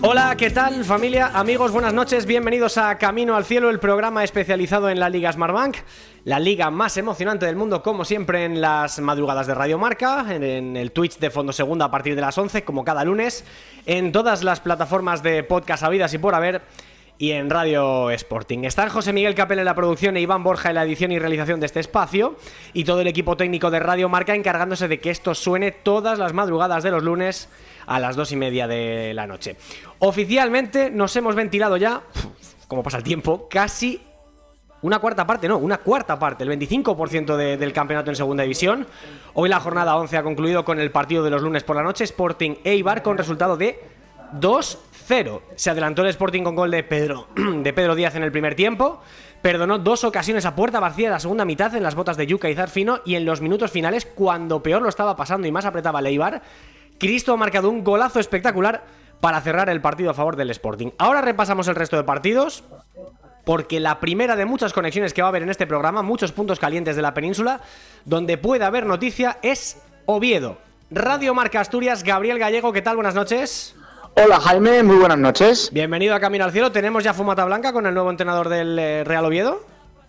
Hola, ¿qué tal familia, amigos? Buenas noches, bienvenidos a Camino al Cielo, el programa especializado en la Liga Smartbank, la liga más emocionante del mundo, como siempre en las madrugadas de Radio Marca, en, el Twitch de Fondo Segunda a partir de las 11, como cada lunes, en todas las plataformas de podcast habidas y por haber, y en Radio Sporting. Están José Miguel Capel en la producción e Iván Borja en la edición y realización de este espacio, y todo el equipo técnico de Radio Marca encargándose de que esto suene todas las madrugadas de los lunes a las dos y media de la noche. Oficialmente nos hemos ventilado ya, como pasa el tiempo, casi una cuarta parte, no, una cuarta parte, el 25% de- del campeonato en segunda división. Hoy la jornada 11 ha concluido con el partido de los lunes por la noche, Sporting Eibar, con resultado de 2-0. Se adelantó el Sporting con gol de Pedro, de Pedro Díaz en el primer tiempo. Perdonó dos ocasiones a puerta vacía en la segunda mitad en las botas de Yuca y Zarfino y en los minutos finales, cuando peor lo estaba pasando y más apretaba el Eibar, Cristo ha marcado un golazo espectacular para cerrar el partido a favor del Sporting. Ahora repasamos el resto de partidos porque la primera de muchas conexiones que va a haber en este programa, muchos puntos calientes de la península, donde puede haber noticia, es Oviedo. Radio Marca Asturias, Gabriel Gallego, ¿qué tal? Buenas noches. Hola Jaime, muy buenas noches. Bienvenido a Camino al Cielo. Tenemos ya Fumata Blanca con el nuevo entrenador del eh, Real Oviedo.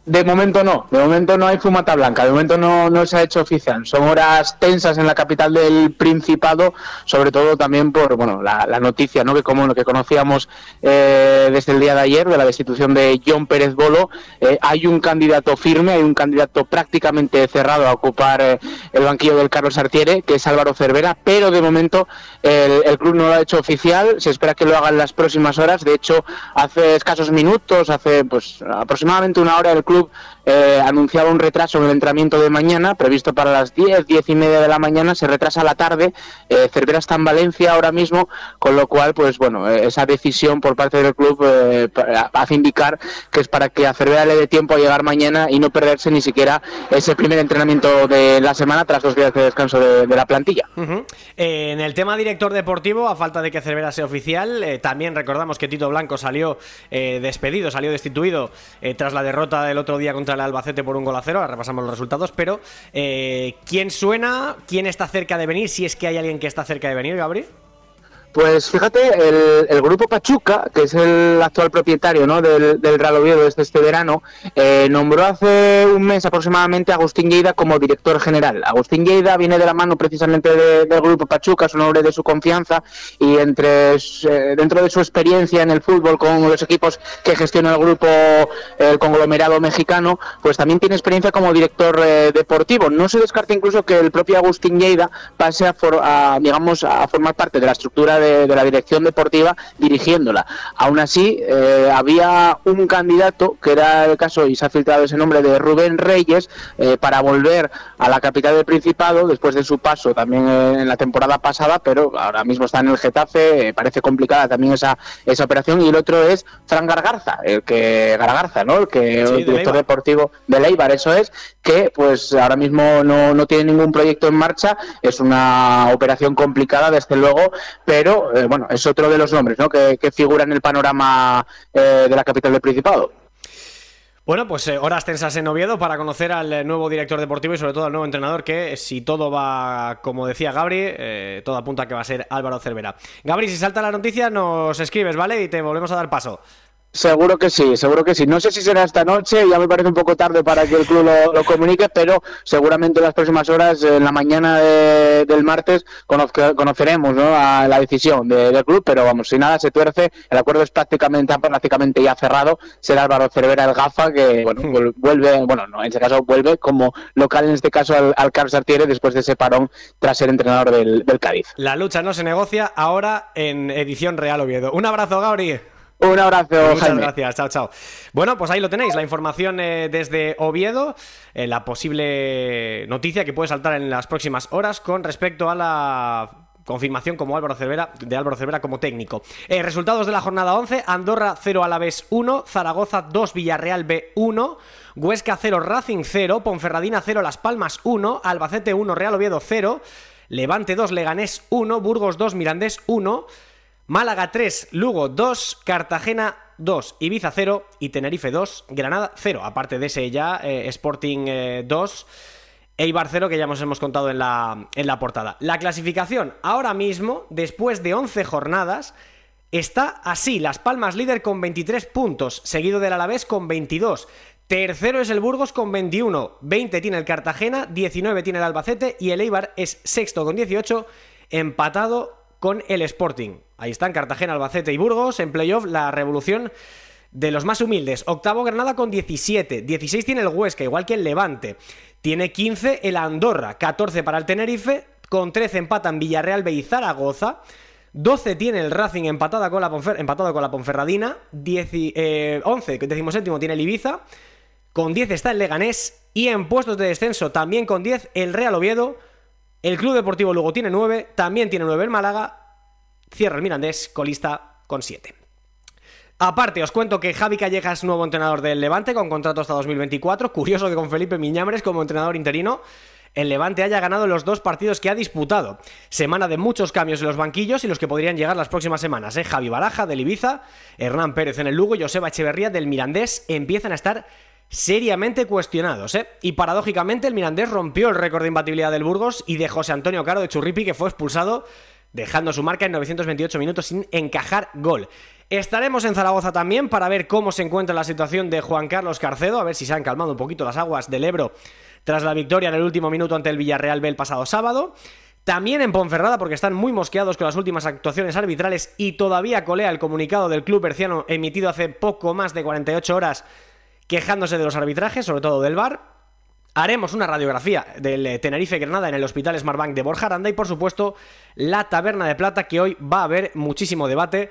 De momento no, de momento no hay fumata blanca, de momento no, no se ha hecho oficial. Son horas tensas en la capital del Principado, sobre todo también por bueno la, noticia, ¿no? que como lo que conocíamos eh, desde el día de ayer de la destitución de John Pérez Bolo, eh, hay un candidato firme, hay un candidato prácticamente cerrado a ocupar eh, el banquillo del Carlos Artiere, que es Álvaro Cervera, pero de momento el, el club no lo ha hecho oficial, se espera que lo haga en las próximas horas. De hecho, hace escasos minutos, hace pues aproximadamente una hora, el club eh, anunciaba un retraso en el entrenamiento de mañana, previsto para las 10, 10 y media de la mañana, se retrasa a la tarde. Eh, Cervera está en Valencia ahora mismo, con lo cual, pues bueno, eh, esa decisión por parte del club eh, pa- hace indicar que es para que a Cervera le dé tiempo a llegar mañana y no perderse ni siquiera ese primer entrenamiento de la semana tras los días de descanso de, de la plantilla. Ujú. Eh, en el tema director deportivo, a falta de que Cervera sea oficial, eh, también recordamos que Tito Blanco salió eh, despedido, salió destituido eh, tras la derrota del otro día contra el Albacete por un gol a cero. Ahora repasamos los resultados, pero eh, ¿quién suena? ¿Quién está cerca de venir? Si es que hay alguien que está cerca de venir, Gabriel. Pues fíjate, el, el grupo Pachuca, que es el actual propietario ¿no? del, del Real Oviedo desde este verano, eh, nombró hace un mes aproximadamente a Agustín Lleida como director general. Agustín Lleida viene de la mano precisamente de- del grupo Pachuca, es un hombre de su confianza y entre eh, dentro de su experiencia en el fútbol con los equipos que gestiona el grupo, el conglomerado mexicano, pues también tiene experiencia como director eh, deportivo. No se descarta incluso que el propio Agustín Lleida pase a, for- a, digamos, a formar parte de la estructura de, de la dirección deportiva dirigiéndola. Aún así, eh, había un candidato, que era el caso, y se ha filtrado ese nombre, de Rubén Reyes, eh, para volver a la capital del Principado, después de su paso también eh, en la temporada pasada, pero ahora mismo está en el Getafe, parece complicada también esa, esa operación, y el otro es Fran Gargarza, el que Gargarza, ¿no? El que Sí, el de director deportivo de Leibar, eso es, que pues ahora mismo no, no tiene ningún proyecto en marcha, es una operación complicada desde luego, pero eh, bueno, es otro de los nombres ¿no? que, que figura en el panorama eh, de la capital del Principado. Bueno, pues eh, horas tensas en Oviedo para conocer al eh, nuevo director deportivo y sobre todo al nuevo entrenador que, si todo va como decía Gabri, todo apunta a que va a ser Álvaro Cervera. Gabri, si salta la noticia nos escribes, ¿vale? Y te volvemos a dar paso. Seguro que sí, seguro que sí. No sé si será esta noche, ya me parece un poco tarde para que el club lo, lo comunique, pero seguramente en las próximas horas, en la mañana de- del martes, conozca- conoceremos ¿no? a la decisión de- del club, pero vamos, si nada se tuerce, el acuerdo es prácticamente, prácticamente ya cerrado, será Álvaro Cervera el Gafa, que bueno, vuel- vuelve, bueno, no, en este caso vuelve como local, en este caso al, al Carlos Artiere, después de ese parón tras ser entrenador del, del Cádiz. La lucha no se negocia ahora en edición Real Oviedo. Un abrazo, Gabri. Un abrazo, Muchas Jaime. gracias, chao, chao. Bueno, pues ahí lo tenéis, la información eh, desde Oviedo, eh, la posible noticia que puede saltar en las próximas horas con respecto a la confirmación como Álvaro Cervera, de Álvaro Cervera como técnico. Eh, resultados de la jornada 11, Andorra 0 Alavés 1, Zaragoza 2 Villarreal B 1, Huesca 0 Racing 0, Ponferradina 0 Las Palmas 1, Albacete 1 Real Oviedo 0, Levante 2 Leganés 1, Burgos 2 Mirandés 1, Málaga 3 Lugo 2, Cartagena 2, Ibiza 0 y Tenerife 2, Granada 0. Aparte de ese ya, eh, Sporting 2, eh, Eibar 0, que ya nos hemos contado en la, portada. La clasificación ahora mismo, después de 11 jornadas, está así. Las Palmas líder con 23 puntos, seguido del Alavés con 22. Tercero es el Burgos con 21, 20 tiene el Cartagena, 19 tiene el Albacete y el Eibar es sexto con 18, empatado con el Sporting. Ahí están Cartagena, Albacete y Burgos en playoff, la revolución de los más humildes. Octavo Granada con 17, 16 tiene el Huesca, igual que el Levante. Tiene 15 el Andorra, 14 para el Tenerife, con 13 empatan Villarreal B y Zaragoza. 12 tiene el Racing empatada con la empatado con la Ponferradina. 10, eh, 11, decimoséptimo, tiene el Ibiza. Con 10 está el Leganés. Y en puestos de descenso, también con 10, el Real Oviedo. El Club Deportivo Lugo tiene 9. También tiene 9 el Málaga. Cierra el Mirandés, colista con 7. Aparte, os cuento que Javi Calleja es nuevo entrenador del Levante con contrato hasta 2024. Curioso que con Felipe Miñambres como entrenador interino el Levante haya ganado los dos partidos que ha disputado. Semana de muchos cambios en los banquillos y los que podrían llegar las próximas semanas. ¿eh? Javi Baraja del Ibiza, Hernán Pérez en el Lugo y Joseba Echeverría del Mirandés empiezan a estar seriamente cuestionados. ¿eh? Y paradójicamente el Mirandés rompió el récord de imbatibilidad del Burgos y de José Antonio Caro de Churripi que fue expulsado dejando su marca en 928 minutos sin encajar gol. Estaremos en Zaragoza también para ver cómo se encuentra la situación de Juan Carlos Carcedo, a ver si se han calmado un poquito las aguas del Ebro tras la victoria en el último minuto ante el Villarreal B el pasado sábado. También en Ponferrada, porque están muy mosqueados con las últimas actuaciones arbitrales y todavía colea el comunicado del club berciano emitido hace poco más de 48 horas quejándose de los arbitrajes, sobre todo del VAR. Haremos una radiografía del eh, Tenerife Granada en el Hospital Smartbank de Borja Aranda y por supuesto la Taberna de Plata que hoy va a haber muchísimo debate.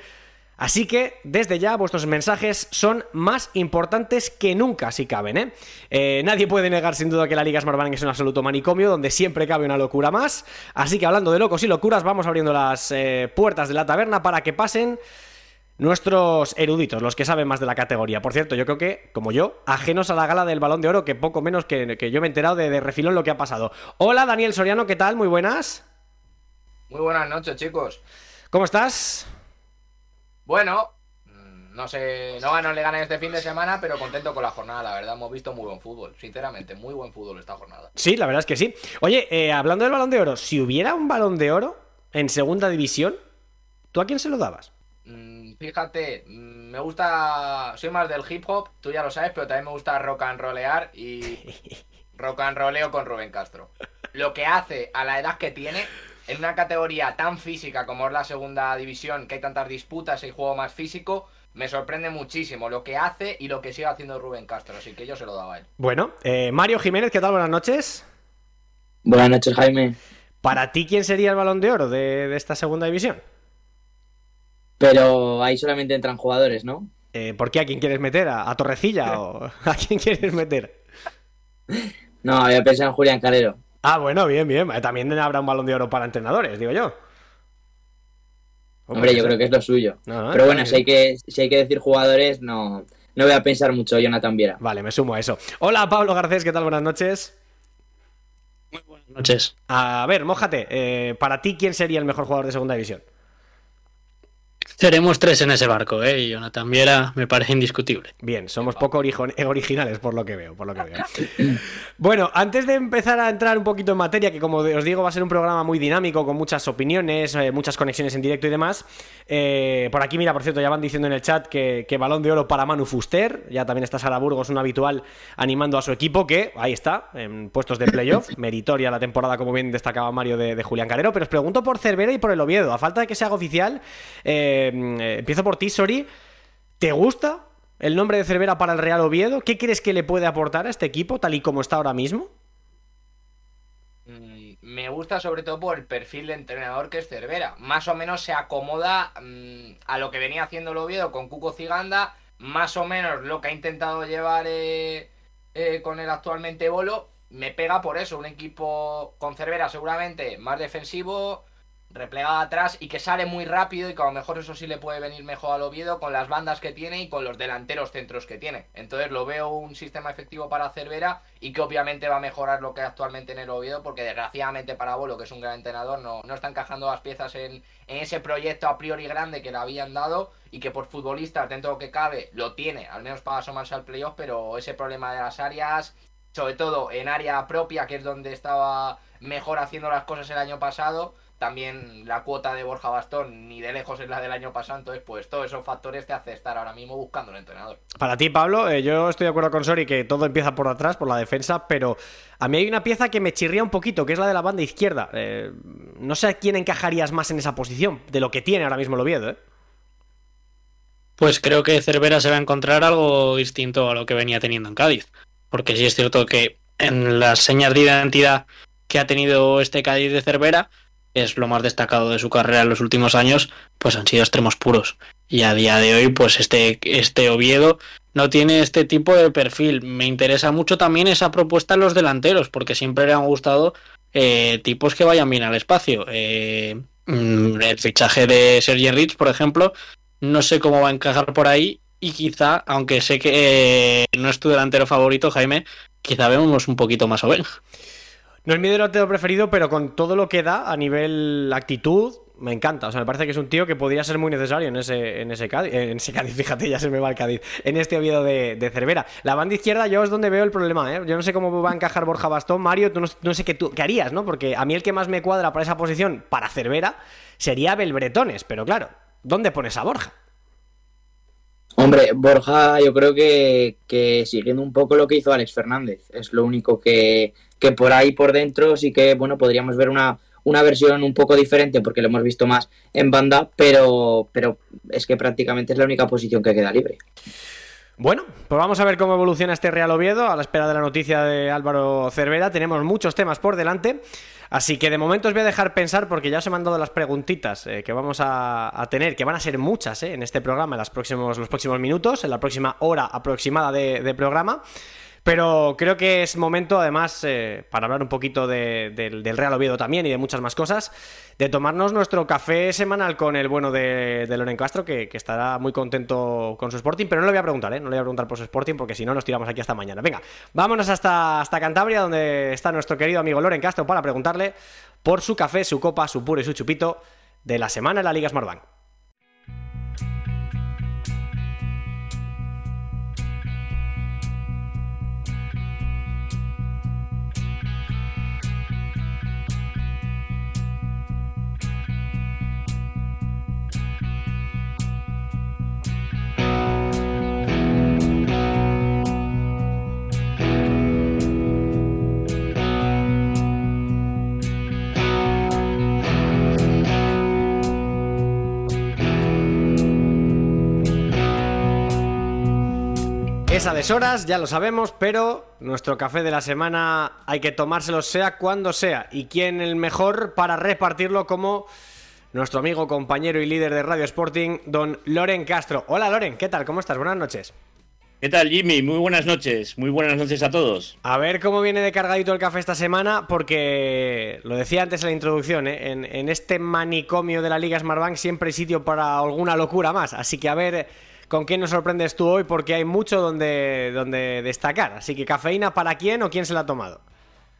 Así que desde ya vuestros mensajes son más importantes que nunca si caben. ¿eh? eh nadie puede negar sin duda que la Liga Smartbank es un absoluto manicomio donde siempre cabe una locura más. Así que hablando de locos y locuras vamos abriendo las eh, puertas de la taberna para que pasen nuestros eruditos, los que saben más de la categoría. Por cierto, yo creo que, como yo, ajenos a la gala del balón de oro, que poco menos que, yo me he enterado de, de refilón lo que ha pasado. Hola, Daniel Soriano, ¿qué tal? Muy buenas. Muy buenas noches, chicos. ¿Cómo estás? Bueno, mm, no sé, no ganó le gané este fin de semana, pero contento con la jornada, la verdad. Hemos visto muy buen fútbol, sinceramente, muy buen fútbol esta jornada. Sí, la verdad es que sí. Oye, eh, hablando del balón de oro, si hubiera un balón de oro en segunda división, ¿tú a quién se lo dabas? Fíjate, mm, me gusta, soy más del hip hop, tú ya lo sabes, pero también me gusta rock and rollear y rock and rolleo con Rubén Castro. Lo que hace a la edad que tiene, en una categoría tan física como es la segunda división, que hay tantas disputas y juego más físico, me sorprende muchísimo lo que hace y lo que sigue haciendo Rubén Castro, así que yo se lo daba a él. Bueno, eh, Mario Jiménez, ¿qué tal? Buenas noches. Buenas noches, Jaime. ¿Para ti quién sería el balón de oro de esta segunda división? Pero ahí solamente entran jugadores, ¿no? Eh, ¿Por qué a quién quieres meter? ¿A, Torrecilla o a quién quieres meter? No, había pensado en Julián Calero. Ah, bueno, bien, bien. Eh, también habrá un balón de oro para entrenadores, digo yo. Hombre, yo creo que es lo suyo. Pero bueno, si hay, que, si hay que decir jugadores, no, no voy a pensar mucho, Jonathan Viera. Vale, me sumo a eso. Hola, Pablo Garcés, ¿qué tal? Buenas noches. Muy buenas noches. A ver, mójate. Eh, para ti, ¿quién sería el mejor jugador de segunda división? Seremos tres en ese barco, ¿eh? Y Jonathan Viera me parece indiscutible. Bien, somos poco originales por lo que veo, por lo que veo. bueno, antes de empezar a entrar un poquito en materia, que como os digo va a ser un programa muy dinámico, con muchas opiniones, eh, muchas conexiones en directo y demás. Eh, por aquí, mira, por cierto, ya van diciendo en el chat que, balón de oro para Manu Fuster. Ya también está Sara Burgos, un habitual, animando a su equipo, que ahí está, en puestos de playoff. Meritoria la temporada, como bien destacaba Mario de, Julián Carrero. Pero os pregunto por Cervera y por el Oviedo. A falta de que se haga oficial. Eh, eh, empiezo por ti, Sori. ¿Te gusta el nombre de Cervera para el Real Oviedo? ¿Qué crees que le puede aportar a este equipo, tal y como está ahora mismo? Mm, me gusta sobre todo por el perfil de entrenador que es Cervera. Más o menos se acomoda mm, a lo que venía haciendo el Oviedo con Cuco Ciganda, más o menos lo que ha intentado llevar eh, eh, con el actualmente Bolo. Me pega por eso, un equipo con Cervera seguramente más defensivo, replegado atrás y que sale muy rápido y que a lo mejor eso sí le puede venir mejor al Oviedo con las bandas que tiene y con los delanteros centros que tiene. Entonces lo veo un sistema efectivo para Cervera y que obviamente va a mejorar lo que actualmente en el Oviedo porque desgraciadamente para Bolo, que es un gran entrenador, no, no está encajando las piezas en, en ese proyecto a priori grande que le habían dado y que por futbolistas dentro de lo que cabe lo tiene, al menos para asomarse al playoff, pero ese problema de las áreas, sobre todo en área propia, que es donde estaba mejor haciendo las cosas el año pasado, también la cuota de Borja Bastón ni de lejos es la del año pasado, entonces pues todos esos factores te hace estar ahora mismo buscando un entrenador. Para ti, Pablo, eh, yo estoy de acuerdo con Sori que todo empieza por atrás, por la defensa, pero a mí hay una pieza que me chirría un poquito, que es la de la banda izquierda. Eh, no sé a quién encajarías más en esa posición, de lo que tiene ahora mismo el Oviedo, ¿eh? Pues creo que Cervera se va a encontrar algo distinto a lo que venía teniendo en Cádiz. Porque sí es cierto que en las señas de identidad que ha tenido este Cádiz de Cervera, es lo más destacado de su carrera en los últimos años, pues han sido extremos puros. Y a día de hoy, pues este, este Oviedo no tiene este tipo de perfil. Me interesa mucho también esa propuesta en los delanteros, porque siempre le han gustado eh, tipos que vayan bien al espacio. Eh, mm, el fichaje de Sergi Rich, por ejemplo, no sé cómo va a encajar por ahí. Y quizá, aunque sé que eh, no es tu delantero favorito, Jaime, quizá vemos un poquito más a no es mi delantero preferido, pero con todo lo que da a nivel actitud, me encanta. O sea, me parece que es un tío que podría ser muy necesario en ese, en ese Cádiz. Fíjate, ya se me va el Cádiz. En este Oviedo de, Cervera. La banda izquierda, yo es donde veo el problema, ¿eh? Yo no sé cómo va a encajar Borja Bastón. Mario, tú no, sé qué, tú, qué harías, ¿no? Porque a mí el que más me cuadra para esa posición, para Cervera, sería Belbretones. Pero claro, ¿dónde pones a Borja? Hombre, Borja, yo creo que siguiendo un poco lo que hizo Alex Fernández. Es lo único que que por ahí por dentro sí que, bueno, podríamos ver una, una versión un poco diferente porque lo hemos visto más en banda, pero, pero es que prácticamente es la única posición que queda libre. Bueno, pues vamos a ver cómo evoluciona este Real Oviedo a la espera de la noticia de Álvaro Cervera. Tenemos muchos temas por delante, así que de momento os voy a dejar pensar porque ya os he mandado las preguntitas eh, que vamos a, tener, que van a ser muchas eh, en este programa en los próximos, los próximos minutos, en la próxima hora aproximada de programa. Pero creo que es momento, además, eh, para hablar un poquito del Real Oviedo también y de muchas más cosas, de tomarnos nuestro café semanal con el bueno de, Loren Castro, que, estará muy contento con su Sporting, pero no le voy a preguntar, ¿eh? No le voy a preguntar por su Sporting porque si no nos tiramos aquí hasta mañana. Venga, vámonos hasta, hasta Cantabria, donde está nuestro querido amigo Loren Castro, para preguntarle por su café, su copa, su puro y su chupito de la semana en la Liga Smartbank. Es a deshoras, ya lo sabemos, pero nuestro café de la semana hay que tomárselo sea cuando sea. ¿Y quién el mejor para repartirlo como nuestro amigo, compañero y líder de Radio Sporting, don Loren Castro? Hola Loren, ¿qué tal? ¿Cómo estás? Buenas noches. ¿Qué tal, Jimmy? Muy buenas noches. Muy buenas noches a todos. A ver cómo viene de cargadito el café esta semana, porque lo decía antes en la introducción, ¿eh? en, en, este manicomio de la Liga Smartbank siempre hay sitio para alguna locura más. Así que a ver con quién nos sorprendes tú hoy, porque hay mucho donde, donde destacar. Así que cafeína para quién o quién se la ha tomado.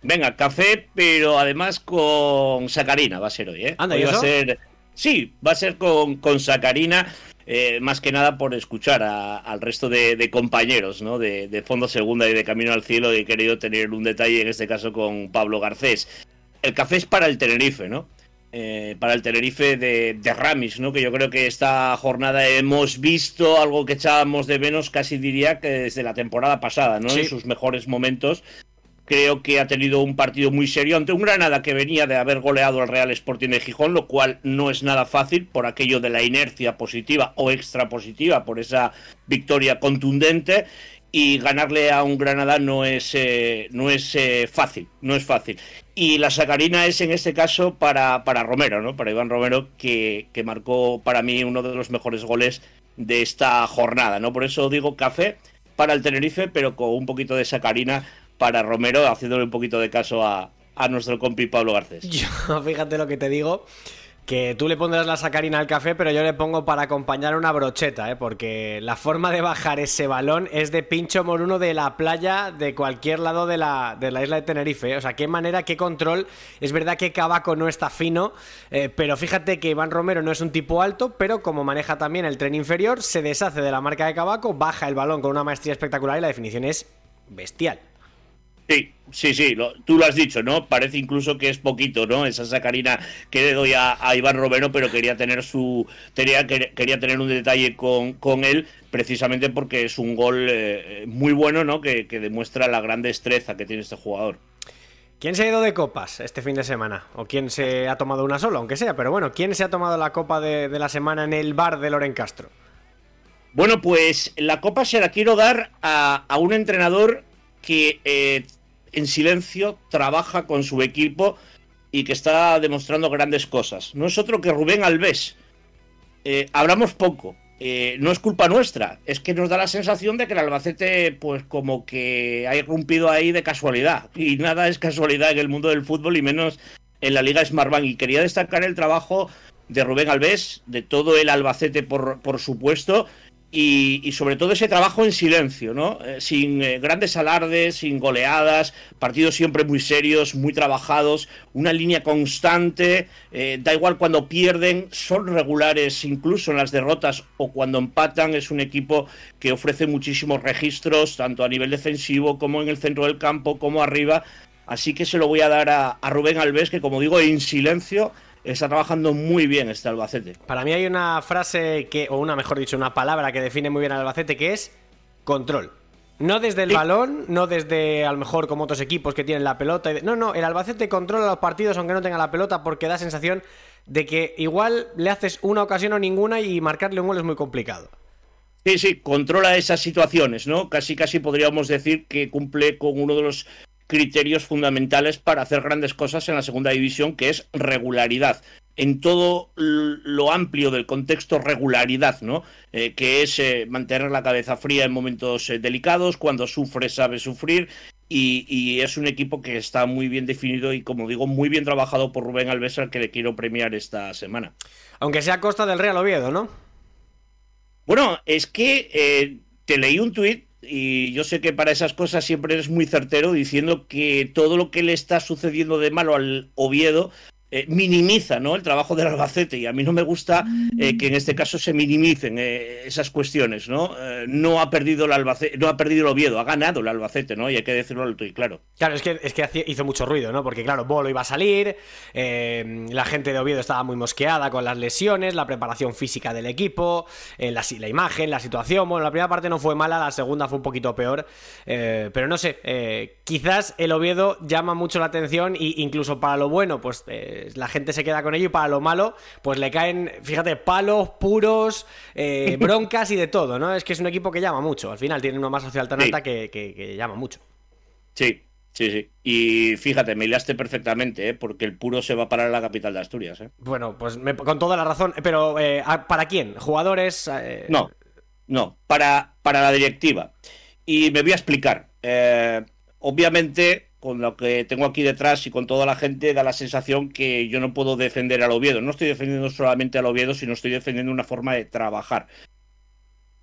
Venga, café, pero además con sacarina va a ser hoy, ¿eh? Anda, ¿y Va a ser... Sí, va a ser con, con sacarina. Eh, más que nada por escuchar al resto de, compañeros ¿no? de, de, Fondo Segunda y de Camino al Cielo. He querido tener un detalle, en este caso con Pablo Garcés. El café es para el Tenerife, ¿no? Eh, para el Tenerife de, Ramis, ¿no? Que yo creo que esta jornada hemos visto algo que echábamos de menos, casi diría que desde la temporada pasada, ¿no? En sus mejores momentos. Creo que ha tenido un partido muy serio ante un Granada que venía de haber goleado al Real Sporting de Gijón, lo cual no es nada fácil por aquello de la inercia positiva o extra positiva, por esa victoria contundente y ganarle a un Granada no es, eh, no es eh, fácil, no es fácil. Y la sacarina es en este caso para, para Romero, ¿no? Para Iván Romero, que, que, marcó para mí uno de los mejores goles de esta jornada, ¿no? Por eso digo café para el Tenerife, pero con un poquito de sacarina para Romero, haciéndole un poquito de caso a, a nuestro compi Pablo Garcés. Yo, fíjate lo que te digo que tú le pondrás la sacarina al café, pero yo le pongo para acompañar una brocheta, ¿eh? porque la forma de bajar ese balón es de pincho moruno de la playa de cualquier lado de la, de la isla de Tenerife. ¿eh? O sea, qué manera, qué control. Es verdad que Cabaco no está fino, eh, pero fíjate que Iván Romero no es un tipo alto, pero como maneja también el tren inferior, se deshace de la marca de Cabaco, baja el balón con una maestría espectacular y la definición es bestial. Sí, sí, sí, tú lo has dicho, ¿no? Parece incluso que es poquito, ¿no? Esa sacarina que le doy a, Iván Romero, pero quería tener su quería, quería tener un detalle con, con él, precisamente porque es un gol eh, muy bueno, ¿no? Que, demuestra la gran destreza que tiene este jugador. ¿Quién se ha ido de copas este fin de semana? ¿O quién se ha tomado una sola, aunque sea? Pero bueno, ¿quién se ha tomado la copa de, la semana en el bar de Loren Castro? Bueno, pues la copa se la quiero dar a, a un entrenador que eh, en silencio trabaja con su equipo y que está demostrando grandes cosas. No es otro que Rubén Alves. Eh, hablamos poco. Eh, no es culpa nuestra, es que nos da la sensación de que el Albacete, pues como que ha irrumpido ahí de casualidad. Y nada es casualidad en el mundo del fútbol y menos en la Liga Smartbank. Y quería destacar el trabajo de Rubén Alves, de todo el Albacete, por, por supuesto, y, sobre todo ese trabajo en silencio, ¿no? Eh, sin eh, grandes alardes, sin goleadas, partidos siempre muy serios, muy trabajados, una línea constante, eh, da igual cuando pierden, son regulares incluso en las derrotas o cuando empatan, es un equipo que ofrece muchísimos registros, tanto a nivel defensivo como en el centro del campo, como arriba, así que se lo voy a dar a, a Rubén Alves, que como digo, en silencio está trabajando muy bien este Albacete. Para mí hay una frase que, o una mejor dicho, una palabra que define muy bien al Albacete, que es control. No desde el balón, no desde a lo mejor como otros equipos que tienen la pelota. No, no, el Albacete controla los partidos aunque no tenga la pelota porque da sensación de que igual le haces una ocasión o ninguna y marcarle un gol es muy complicado. Sí, sí, controla esas situaciones, ¿no? Casi, casi podríamos decir que cumple con uno de los criterios fundamentales para hacer grandes cosas en la segunda división, que es regularidad. En todo lo amplio del contexto regularidad, ¿no? Eh, que es eh, mantener la cabeza fría en momentos eh, delicados, cuando sufre sabe sufrir, y, es un equipo que está muy bien definido y, como digo, muy bien trabajado por Rubén Alves, al que le quiero premiar esta semana. Aunque sea a costa del Real Oviedo, ¿no? Bueno, es que te leí un tuit y yo sé que para esas cosas siempre eres muy certero diciendo que todo lo que le está sucediendo de malo al Oviedo eh, minimiza ¿no? el trabajo del Albacete y a mí no me gusta eh, que en este caso se minimicen eh, esas cuestiones. ¿no? no ha perdido el Albacete, no ha perdido el Oviedo, ha ganado el Albacete, ¿no? y hay que decirlo alto y claro. Claro, es que, es que hizo mucho ruido, ¿no? porque claro, Bolo iba a salir, la gente de Oviedo estaba muy mosqueada con las lesiones, la preparación física del equipo, la, la, imagen, la situación. Bueno, la primera parte no fue mala, la segunda fue un poquito peor, pero no sé, quizás el Oviedo llama mucho la atención e incluso para lo bueno, pues la gente se queda con ello y para lo malo, pues le caen, fíjate, palos puros, eh, broncas y de todo, ¿no? Es que es un equipo que llama mucho. Al final tiene una masa social tan alta que, llama mucho. Sí, Sí, sí. Y fíjate, me hilaste perfectamente, ¿eh? porque el puro se va a parar a la capital de Asturias. ¿eh? Bueno, pues con toda la razón. Pero, eh, ¿para quién? ¿Jugadores? No, no, para, para la directiva. Y me voy a explicar. obviamente, con lo que tengo aquí detrás y con toda la gente, da la sensación que yo no puedo defender al Oviedo. No estoy defendiendo solamente al Oviedo, sino estoy defendiendo una forma de trabajar.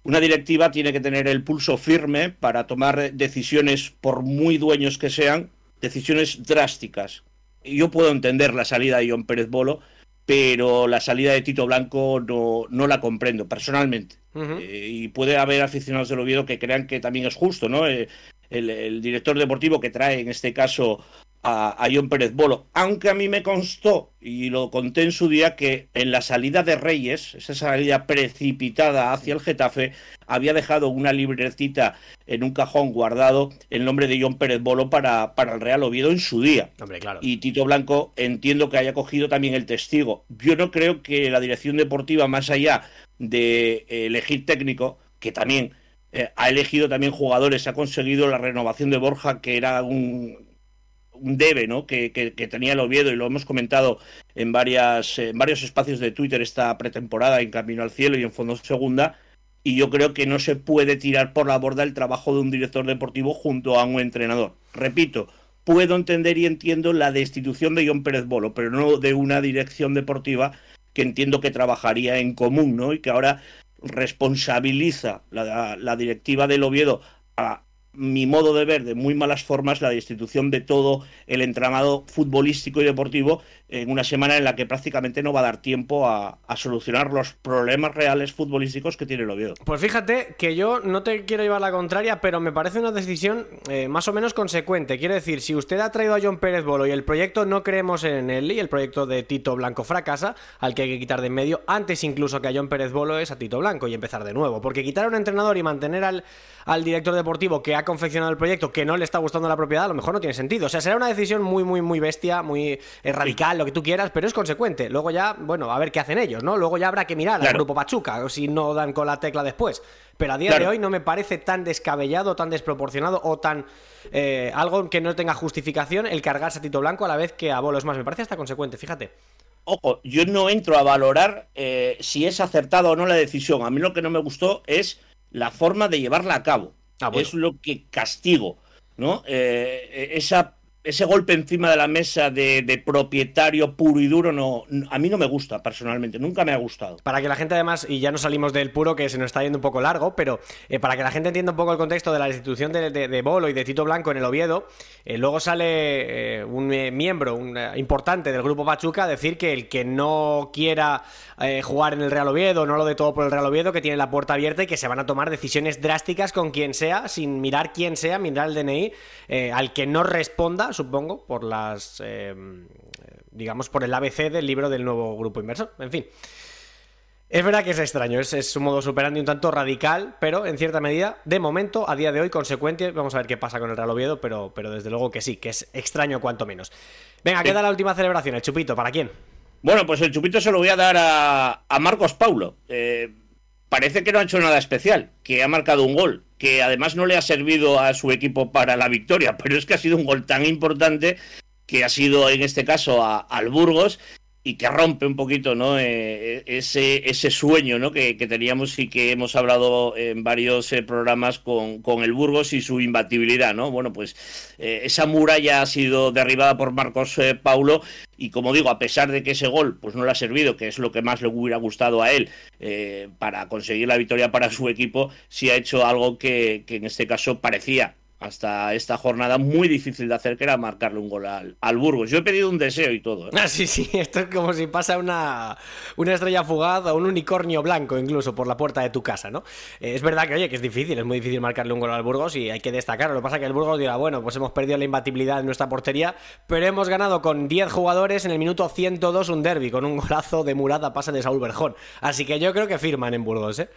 Una directiva tiene que tener el pulso firme para tomar decisiones, por muy dueños que sean, decisiones drásticas. Yo puedo entender la salida de John Pérez Bolo, pero la salida de Tito Blanco no, no la comprendo personalmente. Eh, y puede haber aficionados del Oviedo que crean que también es justo, ¿no? Eh, el, director deportivo que trae en este caso a, John Pérez Bolo, aunque a mí me constó, y lo conté en su día, que en la salida de Reyes, esa salida precipitada hacia el Getafe, había dejado una libretita en un cajón guardado el nombre de John Pérez Bolo para, para el Real Oviedo en su día. Y Tito Blanco entiendo que haya cogido también el testigo. Yo no creo que la dirección deportiva, más allá de elegir técnico, que también eh, ha elegido también jugadores, ha conseguido la renovación de Borja, que era un, un debe ¿no? Que, tenía el Oviedo y lo hemos comentado en, varias, en varios espacios de Twitter esta pretemporada en Camino al Cielo y en Fondo Segunda. Y yo creo que no se puede tirar por la borda el trabajo de un director deportivo junto a un entrenador. Repito, puedo entender y entiendo la destitución de John Pérez Bolo, pero no de una dirección deportiva que entiendo que trabajaría en común, ¿no? Y que ahora responsabiliza la, la directiva del Oviedo a mi modo de ver, de muy malas formas, la destitución de todo el entramado futbolístico y deportivo en una semana en la que prácticamente no va a dar tiempo a, solucionar los problemas reales futbolísticos que tiene el Oviedo. Pues fíjate que yo no te quiero llevar la contraria, pero me parece una decisión eh, más o menos consecuente. Quiero decir, si usted ha traído a John Pérez Bolo y el proyecto no creemos en él y el proyecto de Tito Blanco fracasa, al que hay que quitar de en medio, antes incluso que a John Pérez Bolo es a Tito Blanco y empezar de nuevo. Porque quitar a un entrenador y mantener al, al director deportivo que ha confeccionado el proyecto que no le está gustando la propiedad, a lo mejor no tiene sentido. O sea, será una decisión muy, muy, muy bestia, muy eh, radical, lo que tú quieras, pero es consecuente. Luego ya, bueno, a ver qué hacen ellos, ¿no? Luego ya habrá que mirar claro. al grupo Pachuca, o si no dan con la tecla después. Pero a día claro. de hoy no me parece tan descabellado, tan desproporcionado o tan. Eh, algo que no tenga justificación el cargarse a Tito Blanco a la vez que a Bolo. Es más, me parece hasta consecuente, fíjate. Ojo, yo no entro a valorar eh, si es acertada o no la decisión. A mí lo que no me gustó es la forma de llevarla a cabo. Ah, bueno. Es lo que castigo, ¿no? Eh, esa ese golpe encima de la mesa de, propietario puro y duro no a mí no me gusta personalmente, nunca me ha gustado. Para que la gente además, y ya no salimos del puro que se nos está yendo un poco largo, pero eh, para que la gente entienda un poco el contexto de la institución de, de, de Bolo y de Tito Blanco en el Oviedo, eh, luego sale eh, un miembro un, importante del grupo Pachuca a decir que el que no quiera jugar en el Real Oviedo, no lo de todo por el Real Oviedo, que tiene la puerta abierta y que se van a tomar decisiones drásticas con quien sea, sin mirar quién sea, mirar el DNI, al que no responda supongo, por las. Eh, digamos, por el ABC del libro del nuevo grupo inversor. En fin. Es verdad que es extraño, es, es un modo superando un tanto radical, pero en cierta medida, de momento, a día de hoy, consecuente. Vamos a ver qué pasa con el Real Oviedo, pero, pero desde luego que sí, que es extraño cuanto menos. Venga, queda la última celebración, el chupito, ¿para quién? Bueno, pues el chupito se lo voy a dar a, a Marcos Paulo. Eh, parece que no ha hecho nada especial, que ha marcado un gol, que además no le ha servido a su equipo para la victoria, pero es que ha sido un gol tan importante que ha sido en este caso a, al Burgos y que rompe un poquito ¿no? Eh, ese, ese sueño ¿no? que, que, teníamos y que hemos hablado en varios eh, programas con, con, el Burgos y su imbatibilidad. ¿no? Bueno, pues eh, esa muralla ha sido derribada por Marcos eh, Paulo y como digo, a pesar de que ese gol pues no le ha servido, que es lo que más le hubiera gustado a él eh, para conseguir la victoria para su equipo, sí ha hecho algo que, que en este caso parecía hasta esta jornada muy difícil de hacer, que era marcarle un gol al, al Burgos. Yo he pedido un deseo y todo. ¿eh? Ah, sí, sí, esto es como si pasa una, una estrella fugaz o un unicornio blanco incluso por la puerta de tu casa, ¿no? Eh, es verdad que, oye, que es difícil, es muy difícil marcarle un gol al Burgos y hay que destacarlo. Lo que pasa es que el Burgos dirá, bueno, pues hemos perdido la imbatibilidad en nuestra portería, pero hemos ganado con 10 jugadores en el minuto 102 un derby, con un golazo de Murada pasa de Saúl Berjón. Así que yo creo que firman en Burgos, ¿eh?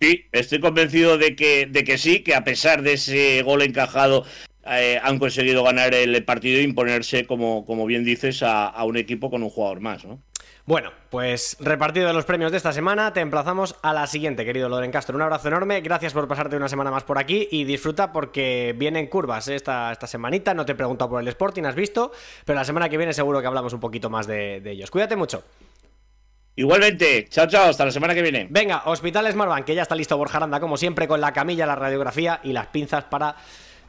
Sí, estoy convencido de que, de que sí, que a pesar de ese gol encajado eh, han conseguido ganar el partido e imponerse, como, como bien dices, a, un equipo con un jugador más, ¿no? Bueno, pues repartido los premios de esta semana, te emplazamos a la siguiente, querido Loren Castro. Un abrazo enorme, gracias por pasarte una semana más por aquí y disfruta porque vienen curvas esta, esta semanita. No te he preguntado por el Sporting, has visto, pero la semana que viene seguro que hablamos un poquito más de ellos. Cuídate mucho. Igualmente, chao, chao, hasta la semana que viene. Venga, Hospital Smartbank, que ya está listo Borja Aranda, como siempre, con la camilla, la radiografía y las pinzas para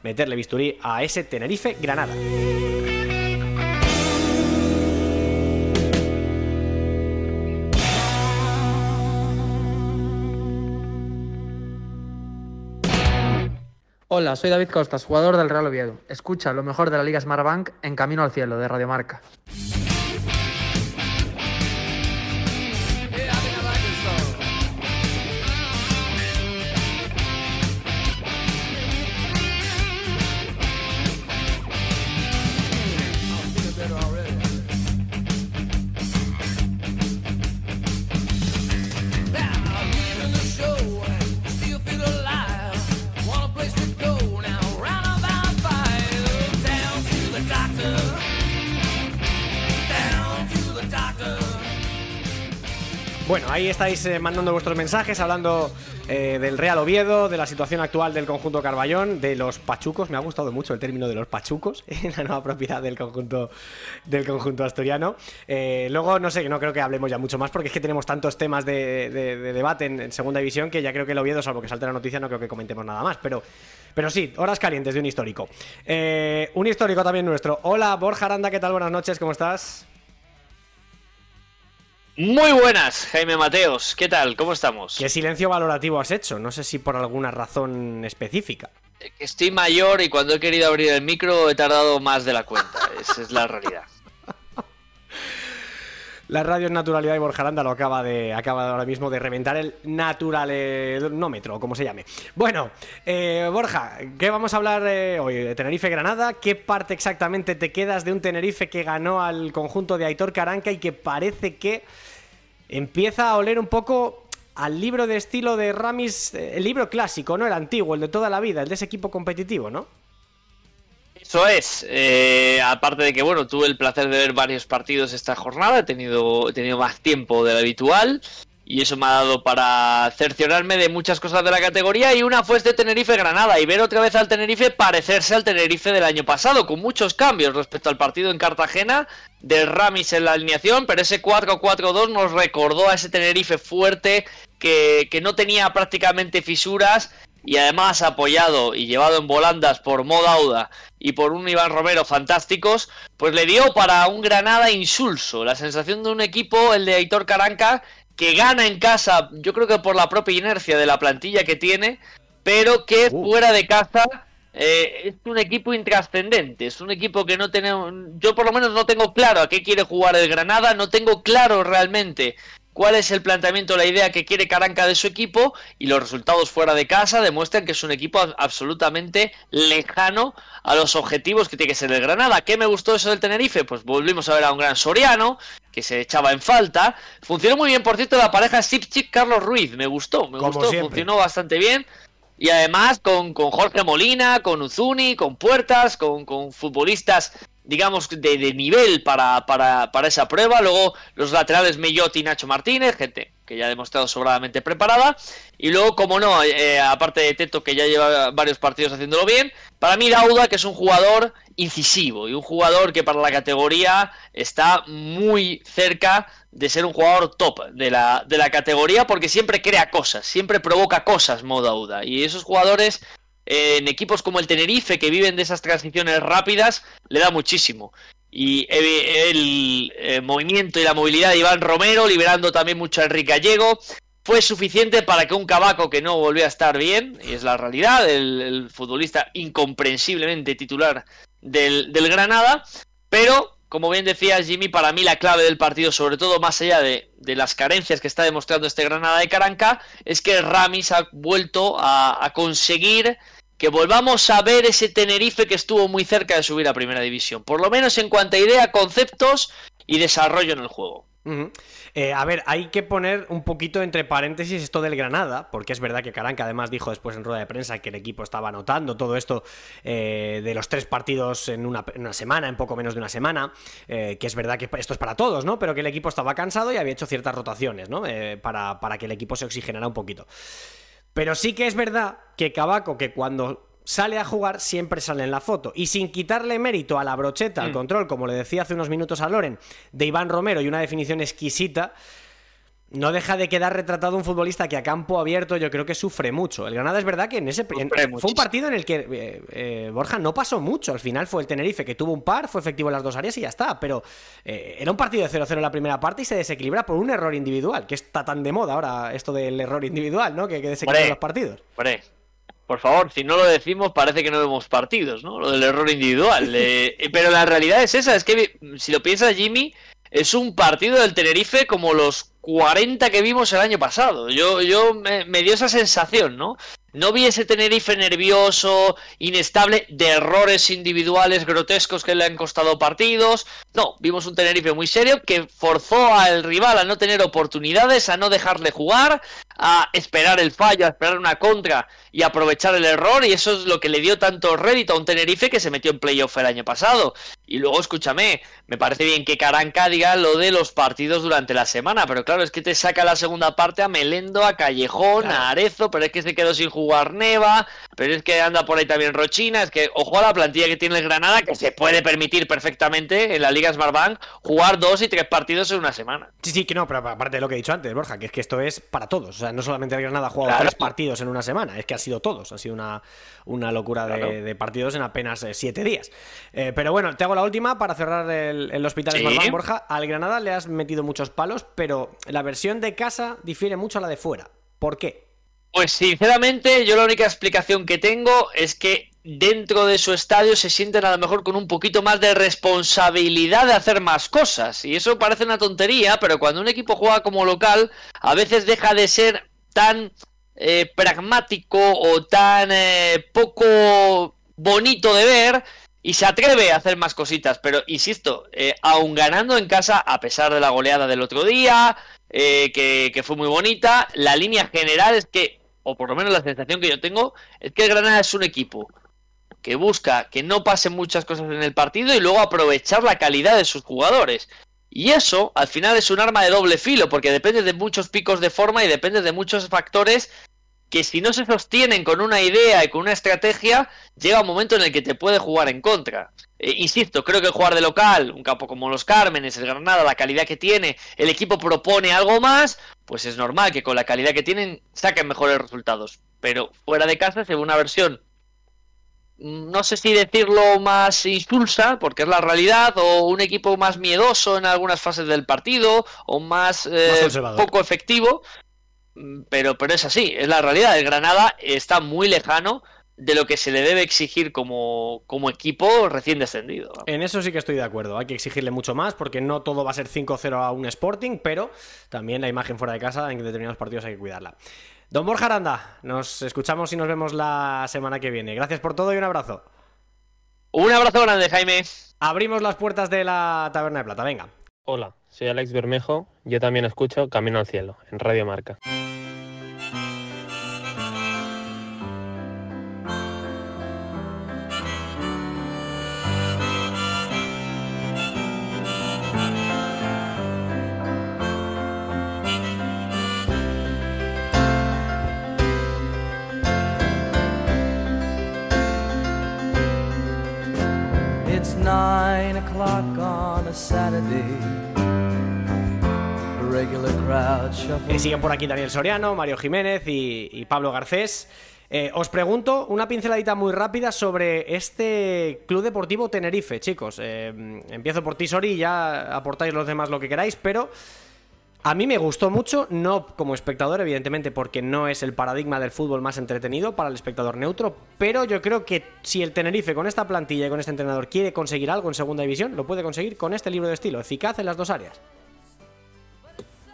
meterle bisturí a ese Tenerife Granada. Hola, soy David Costas, jugador del Real Oviedo. Escucha lo mejor de la Liga Smartbank en Camino al Cielo de Radiomarca. Bueno, estáis eh, mandando vuestros mensajes, hablando eh, del Real Oviedo, de la situación actual del conjunto Carballón, de los pachucos. Me ha gustado mucho el término de los pachucos, en la nueva propiedad del conjunto, del conjunto asturiano. Eh, luego, no sé, no creo que hablemos ya mucho más, porque es que tenemos tantos temas de, de, de debate en, segunda división que ya creo que el Oviedo, salvo que salte la noticia, no creo que comentemos nada más. Pero, pero sí, horas calientes de un histórico. Un histórico también nuestro. Hola, Borja Aranda, ¿qué tal? Buenas noches, ¿cómo estás? Muy buenas, Jaime Mateos. ¿Qué tal? ¿Cómo estamos? ¿Qué silencio valorativo has hecho? No sé si por alguna razón específica. Estoy mayor y cuando he querido abrir el micro he tardado más de la cuenta. Esa es la realidad. La radio es naturalidad y Borja Aranda lo acaba de, acaba ahora mismo de reventar el naturalnómetro, como se llame. Bueno, eh, Borja, ¿qué vamos a hablar eh, hoy? ¿De Tenerife-Granada? ¿Qué parte exactamente te quedas de un Tenerife que ganó al conjunto de Aitor Caranca y que parece que empieza a oler un poco al libro de estilo de Ramis, eh, el libro clásico, ¿no? El antiguo, el de toda la vida, el de ese equipo competitivo, ¿no? Eso es. Eh, aparte de que, bueno, tuve el placer de ver varios partidos esta jornada, he tenido, he tenido más tiempo del habitual y eso me ha dado para cerciorarme de muchas cosas de la categoría y una fue este Tenerife-Granada y ver otra vez al Tenerife parecerse al Tenerife del año pasado, con muchos cambios respecto al partido en Cartagena, del Ramis en la alineación, pero ese 4-4-2 nos recordó a ese Tenerife fuerte que, que no tenía prácticamente fisuras y además apoyado y llevado en volandas por Modauda y por un Iván Romero fantásticos, pues le dio para un Granada insulso. La sensación de un equipo, el de Aitor Caranca, que gana en casa, yo creo que por la propia inercia de la plantilla que tiene, pero que Uh. fuera de casa eh, es un equipo intrascendente, es un equipo que no tenemos, yo por lo menos no tengo claro a qué quiere jugar el Granada, no tengo claro realmente cuál es el planteamiento, la idea que quiere Caranca de su equipo y los resultados fuera de casa demuestran que es un equipo absolutamente lejano a los objetivos que tiene que ser el Granada. ¿Qué me gustó eso del Tenerife? Pues volvimos a ver a un gran Soriano que se echaba en falta. Funcionó muy bien, por cierto, la pareja Sipchik-Carlos Ruiz. Me gustó, me Como gustó, siempre. funcionó bastante bien. Y además con, con Jorge Molina, con Uzuni, con Puertas, con, con futbolistas, digamos, de, de nivel para, para, para esa prueba. Luego los laterales Mellot y Nacho Martínez, gente que ya ha demostrado sobradamente preparada. Y luego, como no, eh, aparte de Teto, que ya lleva varios partidos haciéndolo bien, para mí Dauda, que es un jugador incisivo y un jugador que para la categoría está muy cerca de ser un jugador top de la, de la categoría porque siempre crea cosas, siempre provoca cosas Mo Dauda. Y esos jugadores eh, en equipos como el Tenerife que viven de esas transiciones rápidas le da muchísimo. Y eh, el eh, movimiento y la movilidad de Iván Romero, liberando también mucho a Enrique Gallego, fue suficiente para que un Cabaco que no volvió a estar bien, y es la realidad, el, futbolista incomprensiblemente titular del, del Granada, pero como bien decía Jimmy, para mí la clave del partido, sobre todo más allá de, de las carencias que está demostrando este Granada de Caranca, es que Ramis ha vuelto a, a conseguir que volvamos a ver ese Tenerife que estuvo muy cerca de subir a Primera División, por lo menos en cuanto a idea, conceptos y desarrollo en el juego. Eh, a ver, hay que poner un poquito entre paréntesis esto del Granada, porque es verdad que Caranca además dijo después en rueda de prensa que el equipo estaba anotando todo esto eh, de los tres partidos en una, en una semana, en poco menos de una semana, eh, que es verdad que esto es para todos, ¿no? Pero que el equipo estaba cansado y había hecho ciertas rotaciones, ¿no? Eh, para, para que el equipo se oxigenara un poquito. Pero sí que es verdad que Cabaco, que cuando sale a jugar siempre sale en la foto. Y sin quitarle mérito a la brocheta, al control, como le decía hace unos minutos a Loren, de Iván Romero y una definición exquisita, no deja de quedar retratado un futbolista que a campo abierto yo creo que sufre mucho. El Granada es verdad que en ese en- fue un partido en el que eh, eh, Borja no pasó mucho. Al final fue el Tenerife que tuvo un par, fue efectivo en las dos áreas y ya está. Pero eh, era un partido de 0-0 en la primera parte y se desequilibra por un error individual, que está tan de moda ahora esto del error individual, ¿no? Que, que desequilibra los partidos. Por favor, si no lo decimos parece que no vemos partidos, ¿no? Lo del error individual. Eh, pero la realidad es esa, es que si lo piensa Jimmy, es un partido del Tenerife como los 40 que vimos el año pasado. Yo, yo me, me dio esa sensación, ¿no? No vi ese Tenerife nervioso, inestable, de errores individuales grotescos que le han costado partidos. No, vimos un Tenerife muy serio que forzó al rival a no tener oportunidades, a no dejarle jugar, a esperar el fallo, a esperar una contra y aprovechar el error. Y eso es lo que le dio tanto rédito a un Tenerife que se metió en playoff el año pasado. Y luego, escúchame, me parece bien que Caranca diga lo de los partidos durante la semana, pero claro. Claro, es que te saca la segunda parte a Melendo, a Callejón, a Arezo, pero es que se quedó sin jugar Neva, pero es que anda por ahí también Rochina, es que ojo a la plantilla que tiene el Granada, que se puede permitir perfectamente en la Liga Smartbank jugar dos y tres partidos en una semana. Sí, sí, que no, pero aparte de lo que he dicho antes, Borja, que es que esto es para todos. O sea, no solamente el Granada ha jugado Claro. tres partidos en una semana, es que ha sido todos. Ha sido una, una locura de, Claro. de partidos en apenas eh, siete días. Eh, pero bueno, te hago la última para cerrar el, el hospital Sí. Smartbank, Borja. Al Granada le has metido muchos palos, pero la versión de casa difiere mucho a la de fuera. ¿Por qué? Pues sinceramente, yo la única explicación que tengo es que dentro de su estadio se sienten a lo mejor con un poquito más de responsabilidad de hacer más cosas. Y eso parece una tontería, pero cuando un equipo juega como local, a veces deja de ser tan eh, pragmático o tan eh, poco bonito de ver y se atreve a hacer más cositas. Pero insisto, eh, aun ganando en casa, a pesar de la goleada del otro día, eh, que, que fue muy bonita, la línea general es que, o por lo menos la sensación que yo tengo, es que el Granada es un equipo que busca que no pasen muchas cosas en el partido y luego aprovechar la calidad de sus jugadores. Y eso, al final, es un arma de doble filo, porque depende de muchos picos de forma y depende de muchos factores que si no se sostienen con una idea y con una estrategia, llega un momento en el que te puede jugar en contra. Eh, insisto, creo que jugar de local, un campo como los Cármenes, el Granada, la calidad que tiene, el equipo propone algo más, pues es normal que con la calidad que tienen saquen mejores resultados. Pero fuera de casa se ve una versión, no sé si decirlo más insulsa, porque es la realidad, o un equipo más miedoso en algunas fases del partido, o más, eh, Más poco efectivo. Mm, Pero, pero es así, es la realidad. El Granada está muy lejano de lo que se le debe exigir como, como equipo recién descendido. En eso sí que estoy de acuerdo. Hay que exigirle mucho más porque no todo va a ser 5-0 a un Sporting, pero también la imagen fuera de casa en determinados partidos hay que cuidarla. Don Borja Aranda, nos escuchamos y nos vemos la semana que viene. Gracias por todo y un abrazo. Un abrazo grande, Jaime. Abrimos las puertas de la Taberna de Plata, venga. Hola, soy Alex Bermejo. Yo también escucho Camino al Cielo en Radio Marca. Eh, shuffles. siguen por aquí Daniel Soriano, Mario Jiménez y, y Pablo Garcés. Eh, os pregunto una pinceladita muy rápida sobre este Club Deportivo Tenerife, chicos. Eh, empiezo por ti, Sori, y ya aportáis los demás lo que queráis, pero a mí me gustó mucho, no como espectador, evidentemente, porque no es el paradigma del fútbol más entretenido para el espectador neutro, pero yo creo que si el Tenerife con esta plantilla y con este entrenador quiere conseguir algo en segunda división, lo puede conseguir con este libro de estilo, eficaz en las dos áreas.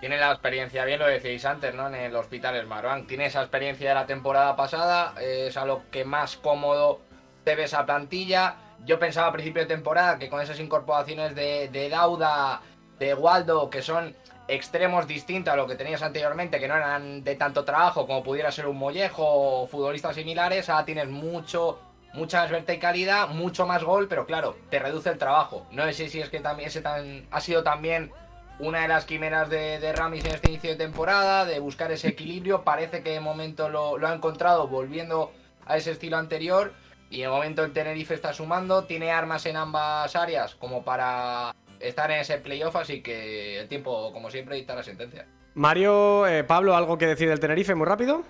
Tiene la experiencia, bien lo decíais antes, ¿no? En el Hospital Smartbank. Tiene esa experiencia de la temporada pasada, eh, es a lo que más cómodo te ve esa plantilla. Yo pensaba a principio de temporada que con esas incorporaciones de, de Dauda, de Waldo, que son extremos distintos a lo que tenías anteriormente, que no eran de tanto trabajo como pudiera ser un Mollejo o futbolistas similares, ahora tienes mucho, mucha más verticalidad, mucho más gol, pero claro, te reduce el trabajo. No sé si es que también ese tan, ha sido también una de las quimeras de, de Ramis en este inicio de temporada, de buscar ese equilibrio. Parece que de momento lo, lo ha encontrado volviendo a ese estilo anterior. Y de momento el Tenerife está sumando, tiene armas en ambas áreas como para estar en ese playoff, así que el tiempo, como siempre, dicta la sentencia. Mario, eh, Pablo, ¿algo que decir del Tenerife muy rápido?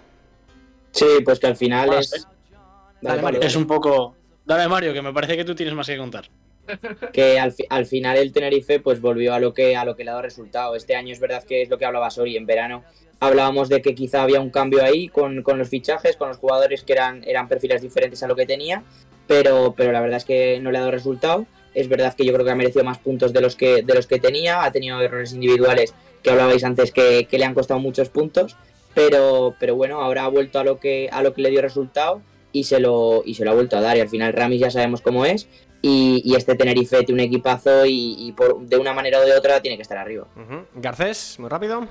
Sí, pues que al final es. Dale, Mario. Es un poco. Dale, Mario, que me parece que tú tienes más que contar. que al, fi- al final el Tenerife pues volvió a lo que a lo que le ha dado resultado. Este año es verdad que es lo que hablaba Sori en verano. Hablábamos de que quizá había un cambio ahí con, con los fichajes, con los jugadores que eran, eran perfiles diferentes a lo que tenía, pero, pero la verdad es que no le ha dado resultado. Es verdad que yo creo que ha merecido más puntos de los que, de los que tenía, ha tenido errores individuales que hablabais antes que, que le han costado muchos puntos, pero, pero bueno, ahora ha vuelto a lo que, a lo que le dio resultado y se lo, y se lo ha vuelto a dar. Y al final Ramis ya sabemos cómo es y, y este Tenerife tiene un equipazo y, y por, de una manera o de otra tiene que estar arriba. Garcés, muy rápido.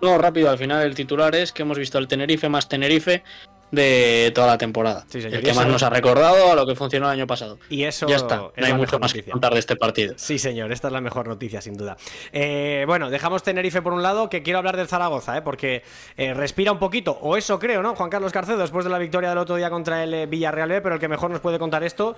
No, rápido, al final el titular es que hemos visto al Tenerife más Tenerife de toda la temporada. Sí, señor, el que más nos ha recordado a lo que funcionó el año pasado. Y eso ya está, es no hay mucho más que contar de este partido. Sí, señor, esta es la mejor noticia, sin duda. Eh, bueno, dejamos Tenerife por un lado, que quiero hablar del Zaragoza, ¿eh? porque eh, respira un poquito, o eso creo, ¿no? Juan Carlos Carcedo, después de la victoria del otro día contra el eh, Villarreal B, pero el que mejor nos puede contar esto